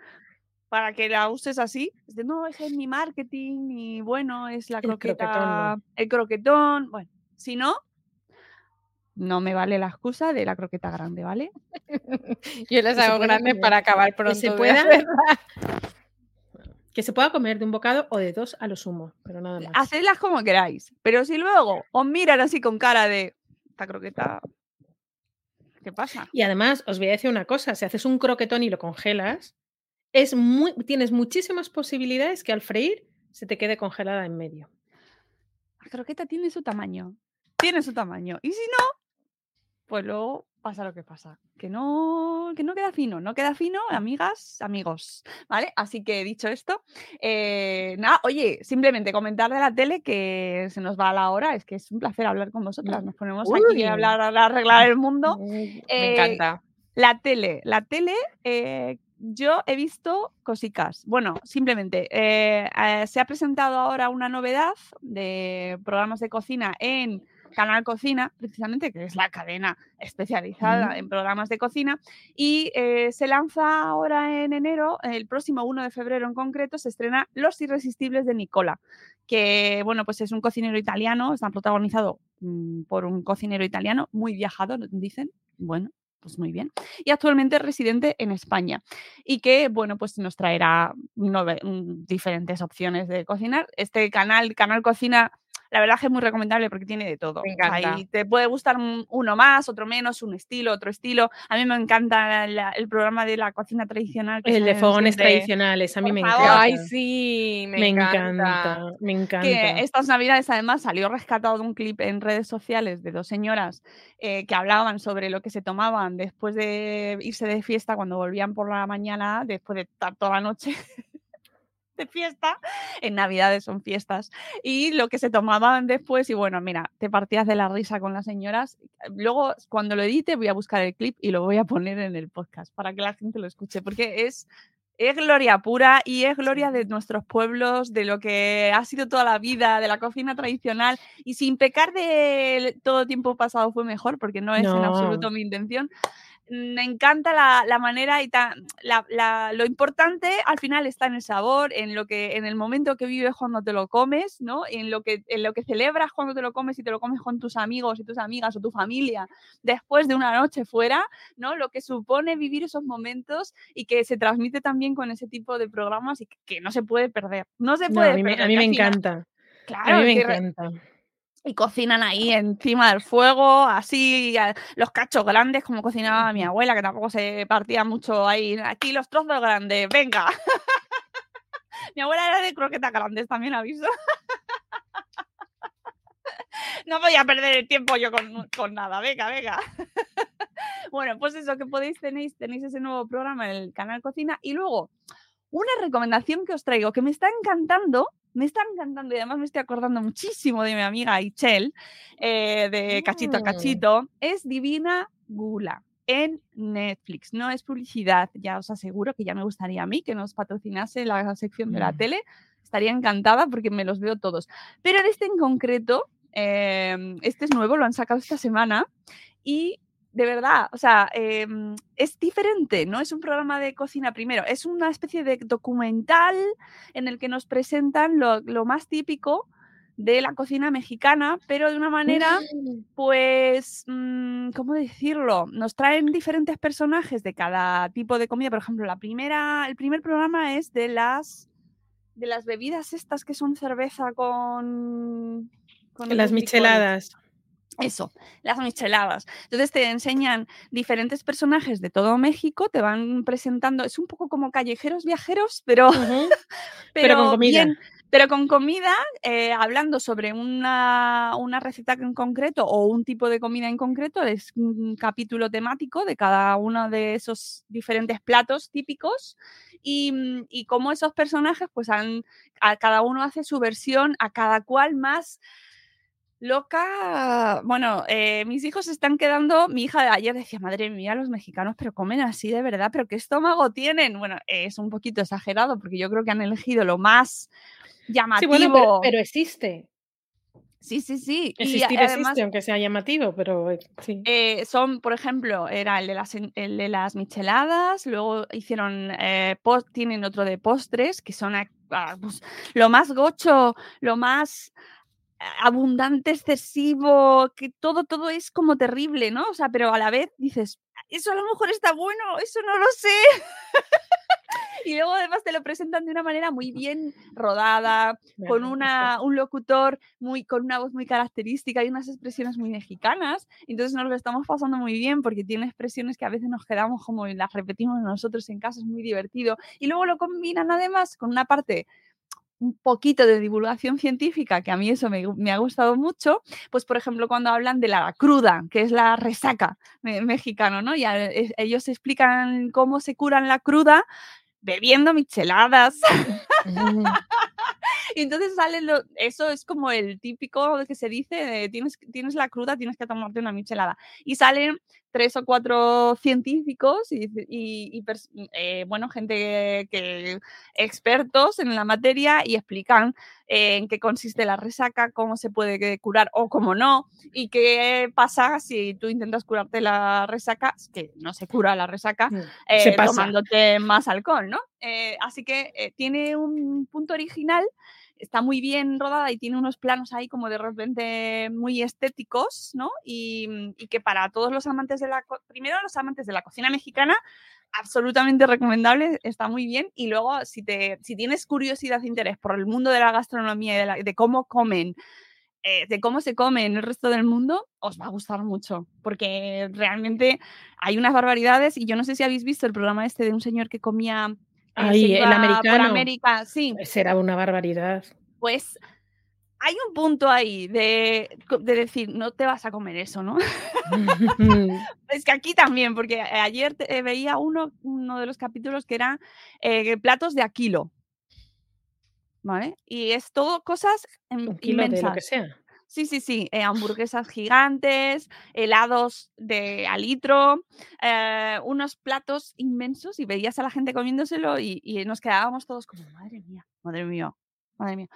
para que la uses así. Es de, no, es mi marketing y bueno, es la
El croquetón,
croqueta,
no.
el croquetón. Bueno, si no, no me vale la excusa de la croqueta grande, ¿vale?
Yo las
Que se
hago grandes
comer.
para acabar
Que
pronto.
se
de
pueda, que se pueda comer de un bocado o de dos a lo sumo, pero nada más.
Hacedlas como queráis, pero si luego os miran así con cara de, esta croqueta, ¿qué pasa?
Y además, os voy a decir una cosa: si haces un croquetón y lo congelas, es muy, tienes muchísimas posibilidades que al freír se te quede congelada en medio.
La croqueta tiene su tamaño. Tiene su tamaño. Y si no, pues luego pasa lo que pasa. Que no, que no queda fino. No queda fino, amigas, amigos. ¿Vale? Así que dicho esto, eh, nada, oye, simplemente comentar de la tele que se nos va la hora. Es que es un placer hablar con vosotras. Nos ponemos aquí a hablar, a arreglar el mundo.
Me
Eh,
encanta.
La tele, la tele, eh, yo he visto cositas. Bueno, simplemente eh, eh, se ha presentado ahora una novedad de programas de cocina en Canal Cocina, precisamente, que es la cadena especializada
Mm.
en programas de cocina, y eh, se lanza ahora en enero, el próximo 1 de febrero en concreto, se estrena Los Irresistibles de Nicola, que bueno, pues es un cocinero italiano, está protagonizado mm, por un cocinero italiano, muy viajado, dicen. Bueno, pues muy bien. Y actualmente es residente en España. Y que, bueno, pues nos traerá mm, diferentes opciones de cocinar. Este canal, Canal Cocina, la verdad que es muy recomendable porque tiene de todo.
Me encanta.
te puede gustar un- uno más, otro menos, un estilo, otro estilo. A mí me encanta la- el programa de la cocina tradicional. que
El de fogones
siempre-
tradicionales, a mí
Por
me
favor.
encanta.
Ay, sí, me,
me
encanta.
encanta, me encanta.
que estas navidades además salió rescatado de un clip en redes sociales de dos señoras eh, que hablaban sobre lo que se tomaban después de irse de fiesta cuando volvían por la mañana, después de estar toda la noche de fiesta. En navidades son fiestas. Y lo que se tomaban después, y bueno, mira, te partías de la risa con las señoras. Luego, cuando lo edite, voy a buscar el clip y lo voy a poner en el podcast para que la gente lo escuche, porque es es gloria pura y es gloria de nuestros pueblos, de lo que ha sido toda la vida, de la cocina tradicional y sin pecar de todo tiempo pasado fue mejor, porque no es en absoluto
No.
mi intención. Me encanta la, la manera y tan, la- la- lo importante al final está en el sabor, en lo que, en el momento que vives cuando te lo comes, ¿no? En lo que, en lo que celebras cuando te lo comes y te lo comes con tus amigos y tus amigas o tu familia después de una noche fuera, ¿no? Lo que supone vivir esos momentos y que se transmite también con ese tipo de programas y que, que no se puede perder. No se
No,
puede
a mí me,
perder.
a mí me encanta.
Claro,
a mí me
re-
encanta.
Y cocinan ahí encima del fuego, así, los cachos grandes, como cocinaba mi abuela, que tampoco se partía mucho ahí. Aquí los trozos grandes, venga. mi abuela era de croquetas grandes, también aviso. no voy a perder el tiempo yo con, con nada, venga, venga. bueno, pues eso que podéis, tenéis, tenéis ese nuevo programa en el canal Cocina. Y luego, una recomendación que os traigo, que me está encantando, me está encantando y además me estoy acordando muchísimo de mi amiga Ichel, eh, de Cachito a
Mm.
Cachito, es Divina Gula en Netflix. No es publicidad, ya os aseguro que ya me gustaría a mí que nos patrocinase la sección de la
Mm.
tele. Estaría encantada porque me los veo todos. Pero en este en concreto, eh, este es nuevo, lo han sacado esta semana y de verdad, o sea, em, es diferente, no es un programa de cocina primero, es una especie de documental en el que nos presentan lo, lo más típico de la cocina mexicana, pero de una manera, pues, mm, ¿cómo decirlo? Nos traen diferentes personajes de cada tipo de comida. Por ejemplo, la primera, el primer programa es de las de las bebidas estas que son cerveza con, con
Las micheladas.
Eso, las micheladas. Entonces te enseñan diferentes personajes de todo México, te van presentando, es un poco como callejeros viajeros, pero, pero,
Pero con comida.
bien, pero con comida, eh, hablando sobre una, una receta en concreto o un tipo de comida en concreto, es un capítulo temático de cada uno de esos diferentes platos típicos y, y cómo esos personajes, pues han, a cada uno hace su versión, a cada cual más loca. Bueno, eh, mis hijos están quedando. Mi hija de ayer decía, madre mía, los mexicanos, pero comen así de verdad, pero qué estómago tienen. Bueno, es un poquito exagerado porque yo creo que han elegido lo más
Sí,
llamativo.
bueno, pero, pero existe.
sí, sí, sí. Y
Existir
además,
existe, aunque sea llamativo, pero eh, sí.
eh, son, por ejemplo, era el de las, en- el de las micheladas, luego hicieron, eh, tienen otro de postres, que son ah, pues, lo más gocho, lo más abundante, excesivo, que todo, todo es como terrible, ¿no? O sea, pero a la vez dices, eso a lo mejor está bueno, eso no lo sé. Y luego además te lo presentan de una manera muy bien rodada, con una, un locutor muy, con una voz muy característica y unas expresiones muy mexicanas. Entonces nos lo estamos pasando muy bien porque tiene expresiones que a veces nos quedamos como las repetimos nosotros en casa, es muy divertido. Y luego lo combinan además con una parte un poquito de divulgación científica, que a mí eso me, ha gustado mucho, pues por ejemplo cuando hablan de la cruda, que es la resaca me- mexicano, ¿no? Y a- es- ellos explican cómo se curan la cruda bebiendo micheladas.
Ujú.
Y entonces sale lo, eso es como el típico que se dice, de, tienes, tienes la cruda, tienes que tomarte una michelada. Y salen tres o cuatro científicos y, eh, bueno, gente que, expertos en la materia y explican eh, en qué consiste la resaca, cómo se puede curar o cómo no, y qué pasa si tú intentas curarte la resaca, que no se cura la resaca,
Se
eh, tomándote más alcohol, ¿no? Eh, así que tiene un punto original está muy bien rodada y tiene unos planos ahí como de repente muy estéticos, ¿no? Y, mm, que para todos los amantes de la, primero los amantes de la cocina mexicana, absolutamente recomendable, está muy bien. Y luego, si, te, si tienes curiosidad e interés por el mundo de la gastronomía y de cómo comen, eh, de cómo se come en el resto del mundo, os va a gustar mucho, porque realmente hay unas barbaridades y yo no sé si habéis visto el programa este de un señor que comía...
Ay, el
por
americano.
América, sí,
Será una barbaridad.
pues hay un punto ahí de, de decir, no te vas a comer eso, ¿no? Es que aquí también, porque ayer te- eh, veía uno, uno de los capítulos que era eh, platos de a kilo. ¿Vale? Y es todo cosas em,
Un kilo de lo que
inmensas.
sea.
Sí, sí, sí. eh, hamburguesas gigantes, helados de a litro, eh, unos platos inmensos y veías a la gente comiéndoselo y, y nos quedábamos todos como, madre mía, madre mía, madre mía.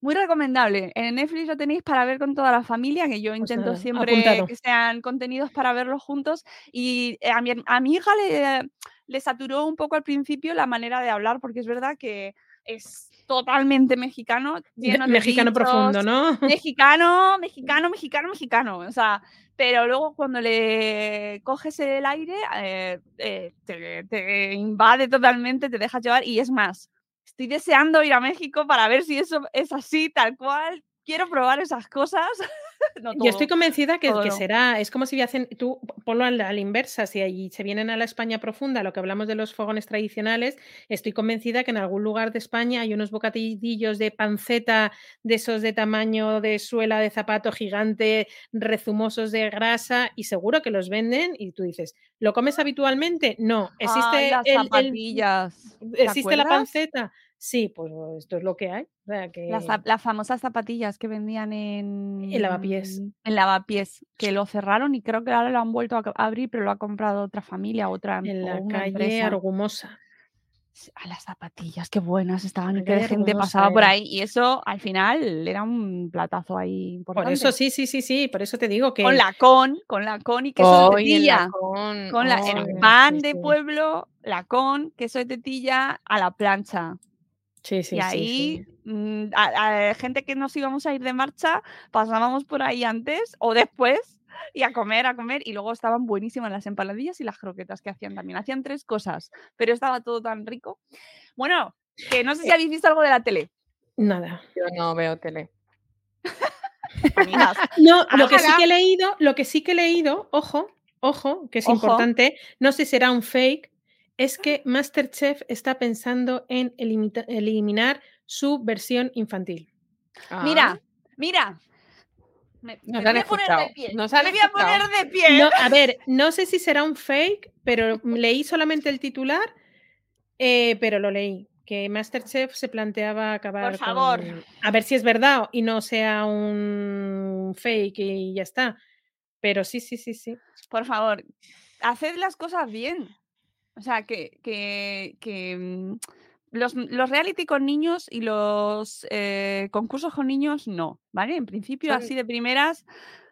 Muy recomendable. En Netflix lo tenéis para ver con toda la familia, que yo
Pues
intento
nada,
siempre
apuntado.
que sean contenidos para verlos juntos. Y eh, a mi, a mi hija le, le saturó un poco al principio la manera de hablar, porque es verdad que es totalmente mexicano, lleno de
Mexicano profundo,
dichos,
¿no?
mexicano, mexicano, mexicano, mexicano. O sea, pero luego cuando le coges el aire, eh, eh, te, te invade totalmente, te dejas llevar. Y es más, estoy deseando ir a México para ver si eso es así, tal cual. Quiero probar esas cosas. No
Yo estoy convencida que, que
no.
será, es como si hacen, tú ponlo a la, a la inversa, si allí se vienen a la España profunda, lo que hablamos de los fogones tradicionales, estoy convencida que en algún lugar de España hay unos bocadillos de panceta de esos de tamaño de suela de zapato gigante, rezumosos de grasa, y seguro que los venden y tú dices, ¿lo comes habitualmente? No,
Ay,
existe
las
el-
zapatillas. ¿te
¿Existe la panceta? Sí, pues esto es lo que hay. O sea, que...
Las, famosas zapatillas que vendían en,
Lavapiés.
En lavapiés, que lo cerraron y creo que ahora lo han vuelto a abrir, pero lo ha comprado otra familia, otra
En la calle
empresa.
Argumosa.
A las zapatillas, qué buenas estaban
La
qué gente pasaba por ahí. Y eso al final era un platazo ahí
Por
importante.
eso sí, sí, sí, sí, por eso te digo que
Con la con, con la con y queso de
en
tetilla.
la con,
Con la,
ay,
el pan
sí,
de pueblo, la con, queso de tetilla a la plancha.
Sí, sí,
y ahí,
sí.
mm, a, a gente que nos íbamos a ir de marcha, pasábamos por ahí antes o después y a comer, a comer. Y luego estaban buenísimas las empanadillas y las croquetas que hacían también. Hacían tres cosas, pero estaba todo tan rico. Bueno, que no sé
Eh
si habéis visto algo de la tele.
Nada.
Yo no veo tele.
No, lo que sí que he leído, lo que sí que he leído, ojo, ojo, que es
Ojo.
importante, no sé si será un fake, es que Masterchef está pensando en eliminar su versión infantil.
Mira, mira. Me,
Nos
me
han
voy a poner de pie.
nos han
me voy a poner de pie.
No, a ver, no sé si será un fake, pero leí solamente el titular, eh, pero lo leí. Que Masterchef se planteaba acabar
favor.
con- A ver si es verdad y no sea un fake y ya está. Pero sí, sí, sí, sí.
Por favor, haced las cosas bien. O sea, que, que, que, mm, los, los reality con niños y los eh, concursos con niños, no, ¿vale? En principio, así de primeras,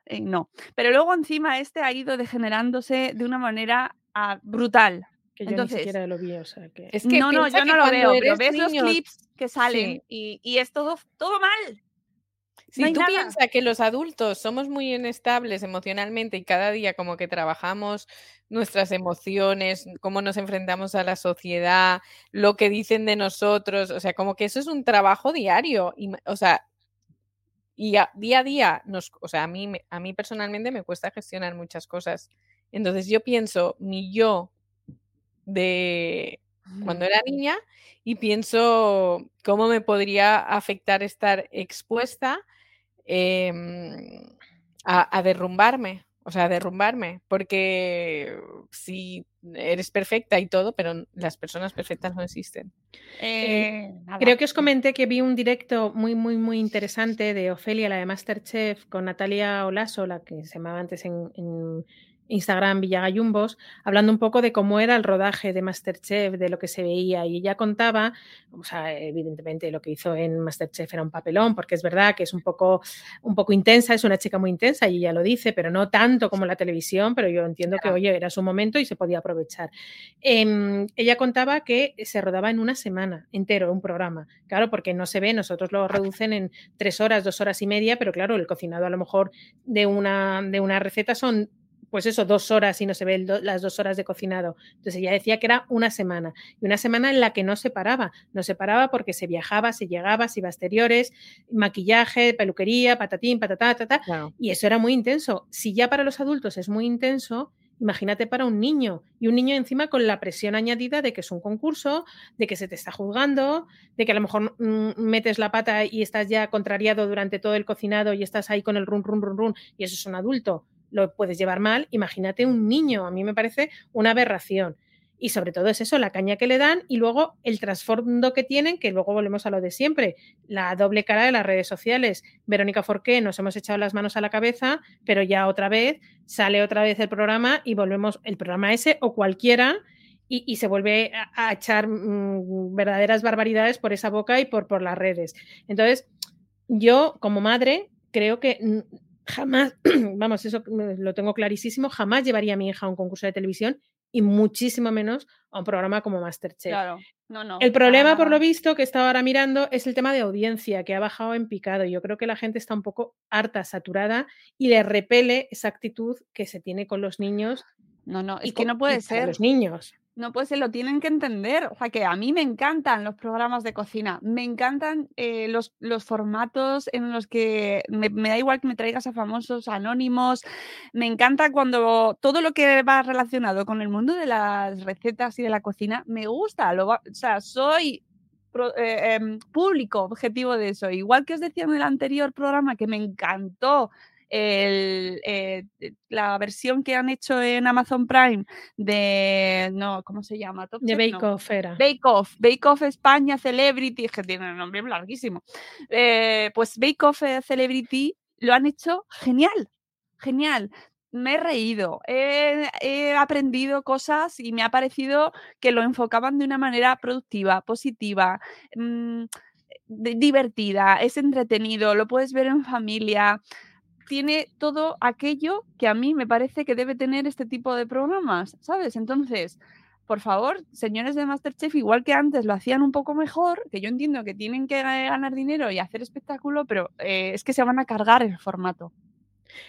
eh, no. Pero luego encima este ha ido degenerándose de una manera ah, brutal.
Que yo
Entonces,
ni siquiera lo vi, o sea que.
Es que
no, no, yo
que
no lo veo, pero ves los clips que salen
Sí.
y, y es todo, todo mal.
Si
no
tú
nada.
piensas que los adultos somos muy inestables emocionalmente y cada día como que trabajamos nuestras emociones, cómo nos enfrentamos a la sociedad, lo que dicen de nosotros, o sea, como que eso es un trabajo diario, y, o sea, y a- día a día, nos, o sea, a mí, a mí personalmente me cuesta gestionar muchas cosas. Entonces yo pienso mi yo de cuando era niña y pienso cómo me podría afectar estar expuesta em, a, a derrumbarme, o sea, a derrumbarme, porque si eres perfecta y todo, pero las personas perfectas no existen.
Eh, nada.
Creo que os comenté que vi un directo muy, muy, muy interesante de Ofelia, la de Masterchef, con Natalia Olaso, la que se llamaba antes en, en- Instagram Villagayumbos, hablando un poco de cómo era el rodaje de Masterchef, de lo que se veía. Y ella contaba, o sea, evidentemente lo que hizo en Masterchef era un papelón, porque es verdad que es un poco, un poco intensa, es una chica muy intensa y ella lo dice, pero no tanto como la televisión, pero yo entiendo que, oye, era su momento y se podía aprovechar. Em, ella contaba que se rodaba en una semana entero un programa, claro, porque no se ve, nosotros lo reducen en tres horas, dos horas y media, pero claro, el cocinado a lo mejor de una, de una receta son pues eso, dos horas y no se ven las dos horas de cocinado. Entonces ella decía que era una semana y una semana en la que no se paraba, no se paraba porque se viajaba, se llegaba, se iba a exteriores, maquillaje, peluquería, patatín, patatá, tatá, y eso era muy intenso. Si ya para los adultos es muy intenso, Imagínate para un niño y un niño encima con la presión añadida de que es un concurso, de que se te está juzgando, de que a lo mejor mm, metes la pata y estás ya contrariado durante todo el cocinado y estás ahí con el run, run, run, run y eso es un adulto lo puedes llevar mal. Imagínate un niño, a mí me parece una aberración. Y sobre todo es eso, la caña que le dan y luego el trasfondo que tienen, que luego volvemos a lo de siempre, la doble cara de las redes sociales. Verónica Forqué, nos hemos echado las manos a la cabeza, pero ya otra vez sale otra vez el programa y volvemos el programa ese o cualquiera y, se vuelve a, echar mm, verdaderas barbaridades por esa boca y por, por las redes. Entonces, yo como madre creo que jamás, vamos, eso lo tengo clarísimo, jamás llevaría a mi hija a un concurso de televisión y muchísimo menos a un programa como Masterchef.
Claro, no, no.
El problema, por lo visto, que estaba ahora mirando, es el tema de audiencia, que ha bajado en picado. Yo creo que la gente está un poco harta, saturada y le repele esa actitud que se tiene con los niños.
No, no, es que no puede ser.
Los niños.
No, pues se lo tienen que entender. O sea, que a mí me encantan los programas de cocina, me encantan eh, los, los, formatos en los que me, da igual que me traigas a famosos anónimos, me encanta cuando todo lo que va relacionado con el mundo de las recetas y de la cocina me gusta. O sea, soy eh, em, público objetivo de eso. Igual que os decía en el anterior programa que me encantó el, eh, la versión que han hecho en Amazon Prime de, no, ¿cómo se llama?
de Bake Off era.
Bake Off, Bake Off España Celebrity, que tiene un nombre larguísimo. Eh, pues Bake Off Celebrity lo han hecho genial, genial. Me he reído, he, aprendido cosas y me ha parecido que lo enfocaban de una manera productiva, positiva. Mm, divertida, es entretenido, lo puedes ver en familia tiene todo aquello que a mí me parece que debe tener este tipo de programas, ¿sabes? Entonces, por favor, señores de Masterchef, igual que antes lo hacían un poco mejor, que yo entiendo que tienen que ganar dinero y hacer espectáculo, pero eh, es que se van a cargar el formato.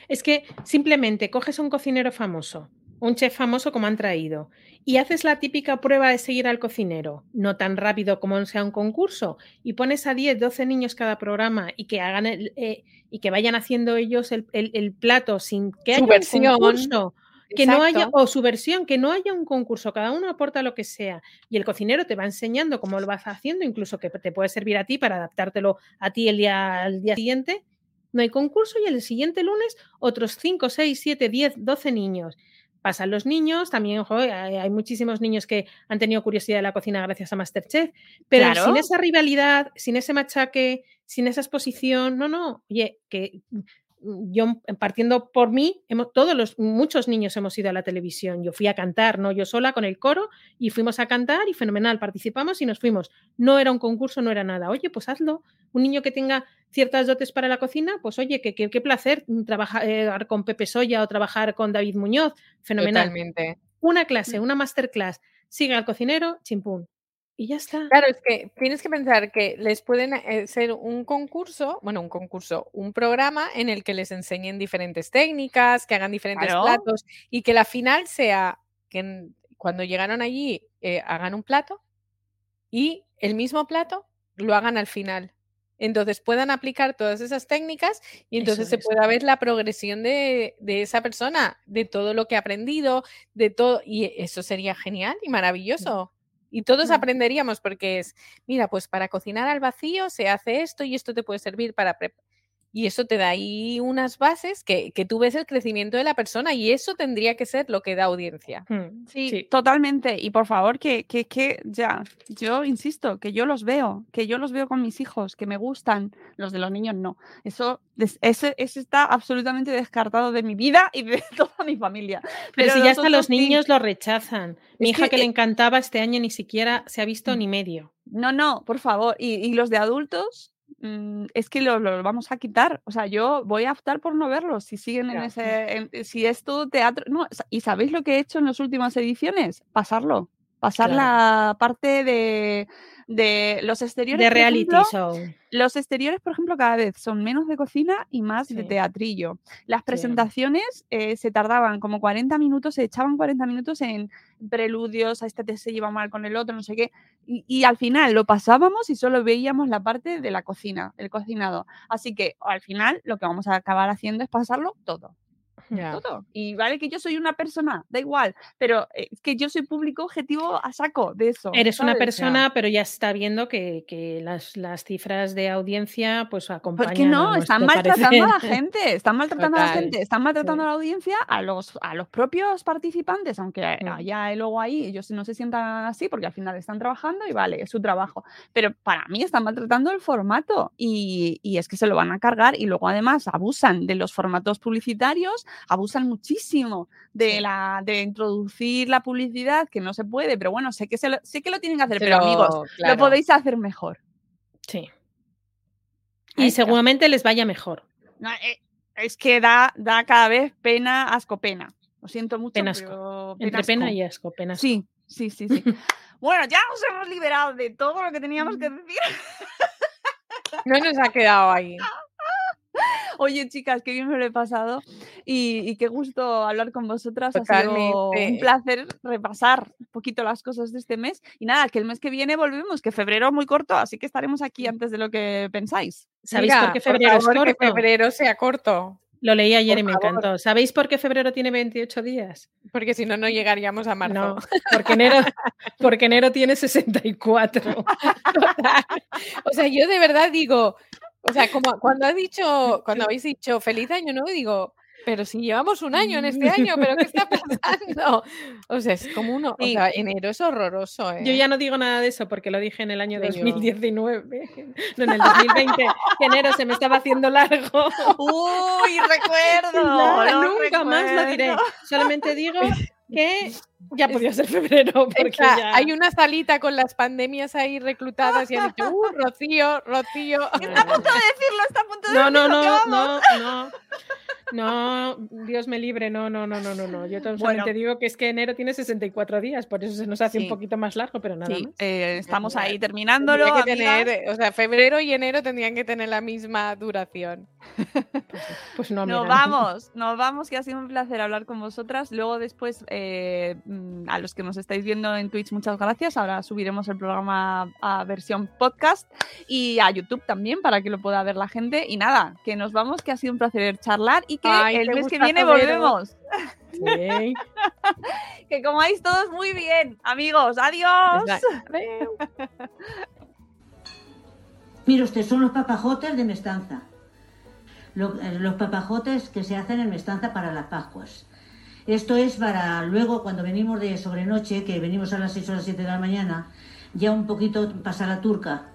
Es que simplemente coges a un cocinero famoso, un chef famoso como han traído, y haces la típica prueba de seguir al cocinero, no tan rápido como sea un concurso, y pones a 10, 12 niños cada programa y que hagan eh, y que vayan haciendo ellos el, plato sin que haya un concurso. Que no haya, o su versión, que no haya un concurso, cada uno aporta lo que sea y el cocinero te va enseñando cómo lo vas haciendo, incluso que te puede servir a ti para adaptártelo a ti el día, al día siguiente. No hay concurso y el siguiente lunes otros 5, 6, 7, 10, 12 niños pasan los niños, también hay, muchísimos niños que han tenido curiosidad de la cocina gracias a Masterchef, pero sin esa rivalidad, sin ese machaque, sin esa exposición, no, no, oye, que yo partiendo por mí, hemos, todos los, muchos niños hemos ido a la televisión. Yo fui a cantar, no yo sola con el coro, y fuimos a cantar y fenomenal, participamos y nos fuimos. No era un concurso, no era nada. Oye, pues hazlo. Un niño que tenga ciertas dotes para la cocina, pues oye, qué, qué, placer trabajar eh, con Pepe Soya o trabajar con David Muñoz. Fenomenal.
Totalmente.
Una clase, mm. una masterclass. Sigue al cocinero, chimpún. Y ya está.
Claro, es que tienes que pensar que les pueden eh, ser un concurso, bueno, un concurso, un programa en el que les enseñen diferentes técnicas, que hagan diferentes platos y que la final sea que cuando llegaron allí eh, hagan un plato y el mismo plato lo hagan al final. Entonces puedan aplicar todas esas técnicas y entonces se pueda ver la progresión de, de, esa persona, de todo lo que ha aprendido, de todo, y eso sería genial y maravilloso. Y todos aprenderíamos porque es, mira, pues para cocinar al vacío se hace esto y esto te puede servir para... y eso te da ahí unas bases que, que tú ves el crecimiento de la persona y eso tendría que ser lo que da audiencia.
Mm,
Sí, totalmente. Y por favor, que, que, que ya, yo insisto, que yo los veo, que yo los veo con mis hijos, que me gustan, los de los niños no. Eso, ese está absolutamente descartado de mi vida y de toda mi familia.
Pero, si ya hasta los
sí.
niños lo rechazan. Mi
Es
hija
que,
que le
eh,
encantaba este año ni siquiera se ha visto ni medio.
No, no, por favor. Y, y los de adultos, mm, es que los lo vamos a quitar. O sea, yo voy a optar por no verlos si siguen en ese. en- si es todo teatro. No, ¿y sabéis lo que he hecho en las últimas ediciones? Pasarlo. Pasar
Claro.
la parte de, de los exteriores.
De reality
ejemplo,
show.
Los exteriores, por ejemplo, cada vez son menos de cocina y más de teatrillo. Las presentaciones eh, se tardaban como 40 minutos, se echaban 40 minutos en preludios, a este te se lleva mal con el otro, no sé qué. Y, y al final lo pasábamos y solo veíamos la parte de la cocina, el cocinado. Así que al final lo que vamos a acabar haciendo es pasarlo todo. Todo. Y vale que yo soy una persona, da igual, pero eh, es que yo soy público objetivo a saco de eso.
Eres una persona, pero ya está viendo que, que las, las cifras de audiencia pues acompañan.
Porque no,
a
están maltratando a la gente, están maltratando a la gente, están maltratando
sí.
a la audiencia, a los, a los propios participantes, aunque
Mm.
allá luego ahí ellos no se sientan así porque al final están trabajando y vale, es su trabajo. Pero para mí están maltratando el formato y, y es que se lo van a cargar y luego además abusan de los formatos publicitarios, abusan muchísimo de, la, de introducir la publicidad, que no se puede, pero bueno, sé que, se lo, sé que lo tienen que hacer, pero, amigos, lo podéis hacer mejor.
Sí.
Ahí
Y
está.
seguramente les vaya mejor.
No, eh, es que da, da cada vez pena, asco, pena. Lo siento mucho,
Penasco.
pero
Entre pena y asco, pena.
Sí, sí, sí, sí. bueno, ya nos hemos liberado de todo lo que teníamos que decir.
No nos ha quedado ahí.
Oye, chicas, qué bien me lo he pasado y, y qué gusto hablar con vosotras. Ha sido un placer repasar un poquito las cosas de este mes. Y nada, que el mes que viene volvemos, que febrero es muy corto, así que estaremos aquí antes de lo que pensáis.
¿Sabéis
Mira,
por qué febrero
favor,
es
que
corto?
febrero sea corto,
Lo leí ayer
Por
y me
favor.
encantó. ¿Sabéis por qué febrero tiene 28 días?
porque si no, no llegaríamos a marzo.
No, porque enero, porque enero tiene 64.
Total. O sea, yo de verdad digo, o sea, como cuando has dicho, cuando habéis dicho feliz año nuevo, digo, pero si llevamos un año en este año, pero ¿qué está pasando? O sea, es como uno, o
Sí.
sea, enero es horroroso, ¿eh?
Yo ya no digo nada de eso porque lo dije en el año
Sí, yo-
2019, no en el 2020, que enero se me estaba haciendo largo.
¡Uy, recuerdo!
Nunca más lo diré. Solamente digo que ya podía ser febrero porque ya...
Hay una salita con las pandemias ahí reclutadas y han dicho, uh, Rocío, Rocío.
Está a punto de decirlo, está a punto de
No, no,
decirlo,
no,
vamos.
no, no. No, Dios me libre, no, no, no, no, no, no. Yo solamente
Bueno.
digo que es que enero tiene 64 días, por eso se nos hace
Sí.
un poquito más largo, pero nada
Sí,
más.
eh, estamos ahí terminándolo.
que
amigas.
tener, o sea, febrero y enero tendrían que tener la misma duración.
Pues no,
Nos vamos, nos vamos, que ha sido un placer hablar con vosotras. Luego después, eh, a los que nos estáis viendo en Twitch, muchas gracias. Ahora subiremos el programa a versión podcast y a YouTube también para que lo pueda ver la gente. Y nada, que nos vamos, que ha sido un placer charlar y que
Ay,
el mes que viene volvemos.
Sí.
Que comáis todos muy bien, amigos. Adiós.
Mire usted, son los papajotes de Mestanza. Lo- eh, los papajotes que se hacen en Mestanza para las Pascuas. Esto es para luego, cuando venimos de sobrenoche, que venimos a las 6 o las 7 de la mañana, ya un poquito pasa la turca,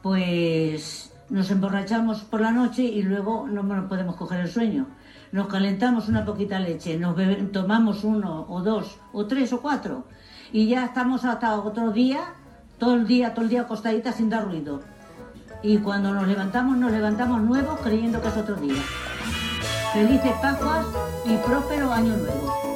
pues nos emborrachamos por la noche y luego no nos podemos coger el sueño. Nos calentamos una poquita leche, nos tomamos uno o dos o tres o cuatro y ya estamos hasta otro día, todo el día, todo el día acostaditas sin dar ruido. Y cuando nos levantamos, nos levantamos nuevos creyendo que es otro día. Felices Pascuas y próspero Año Nuevo.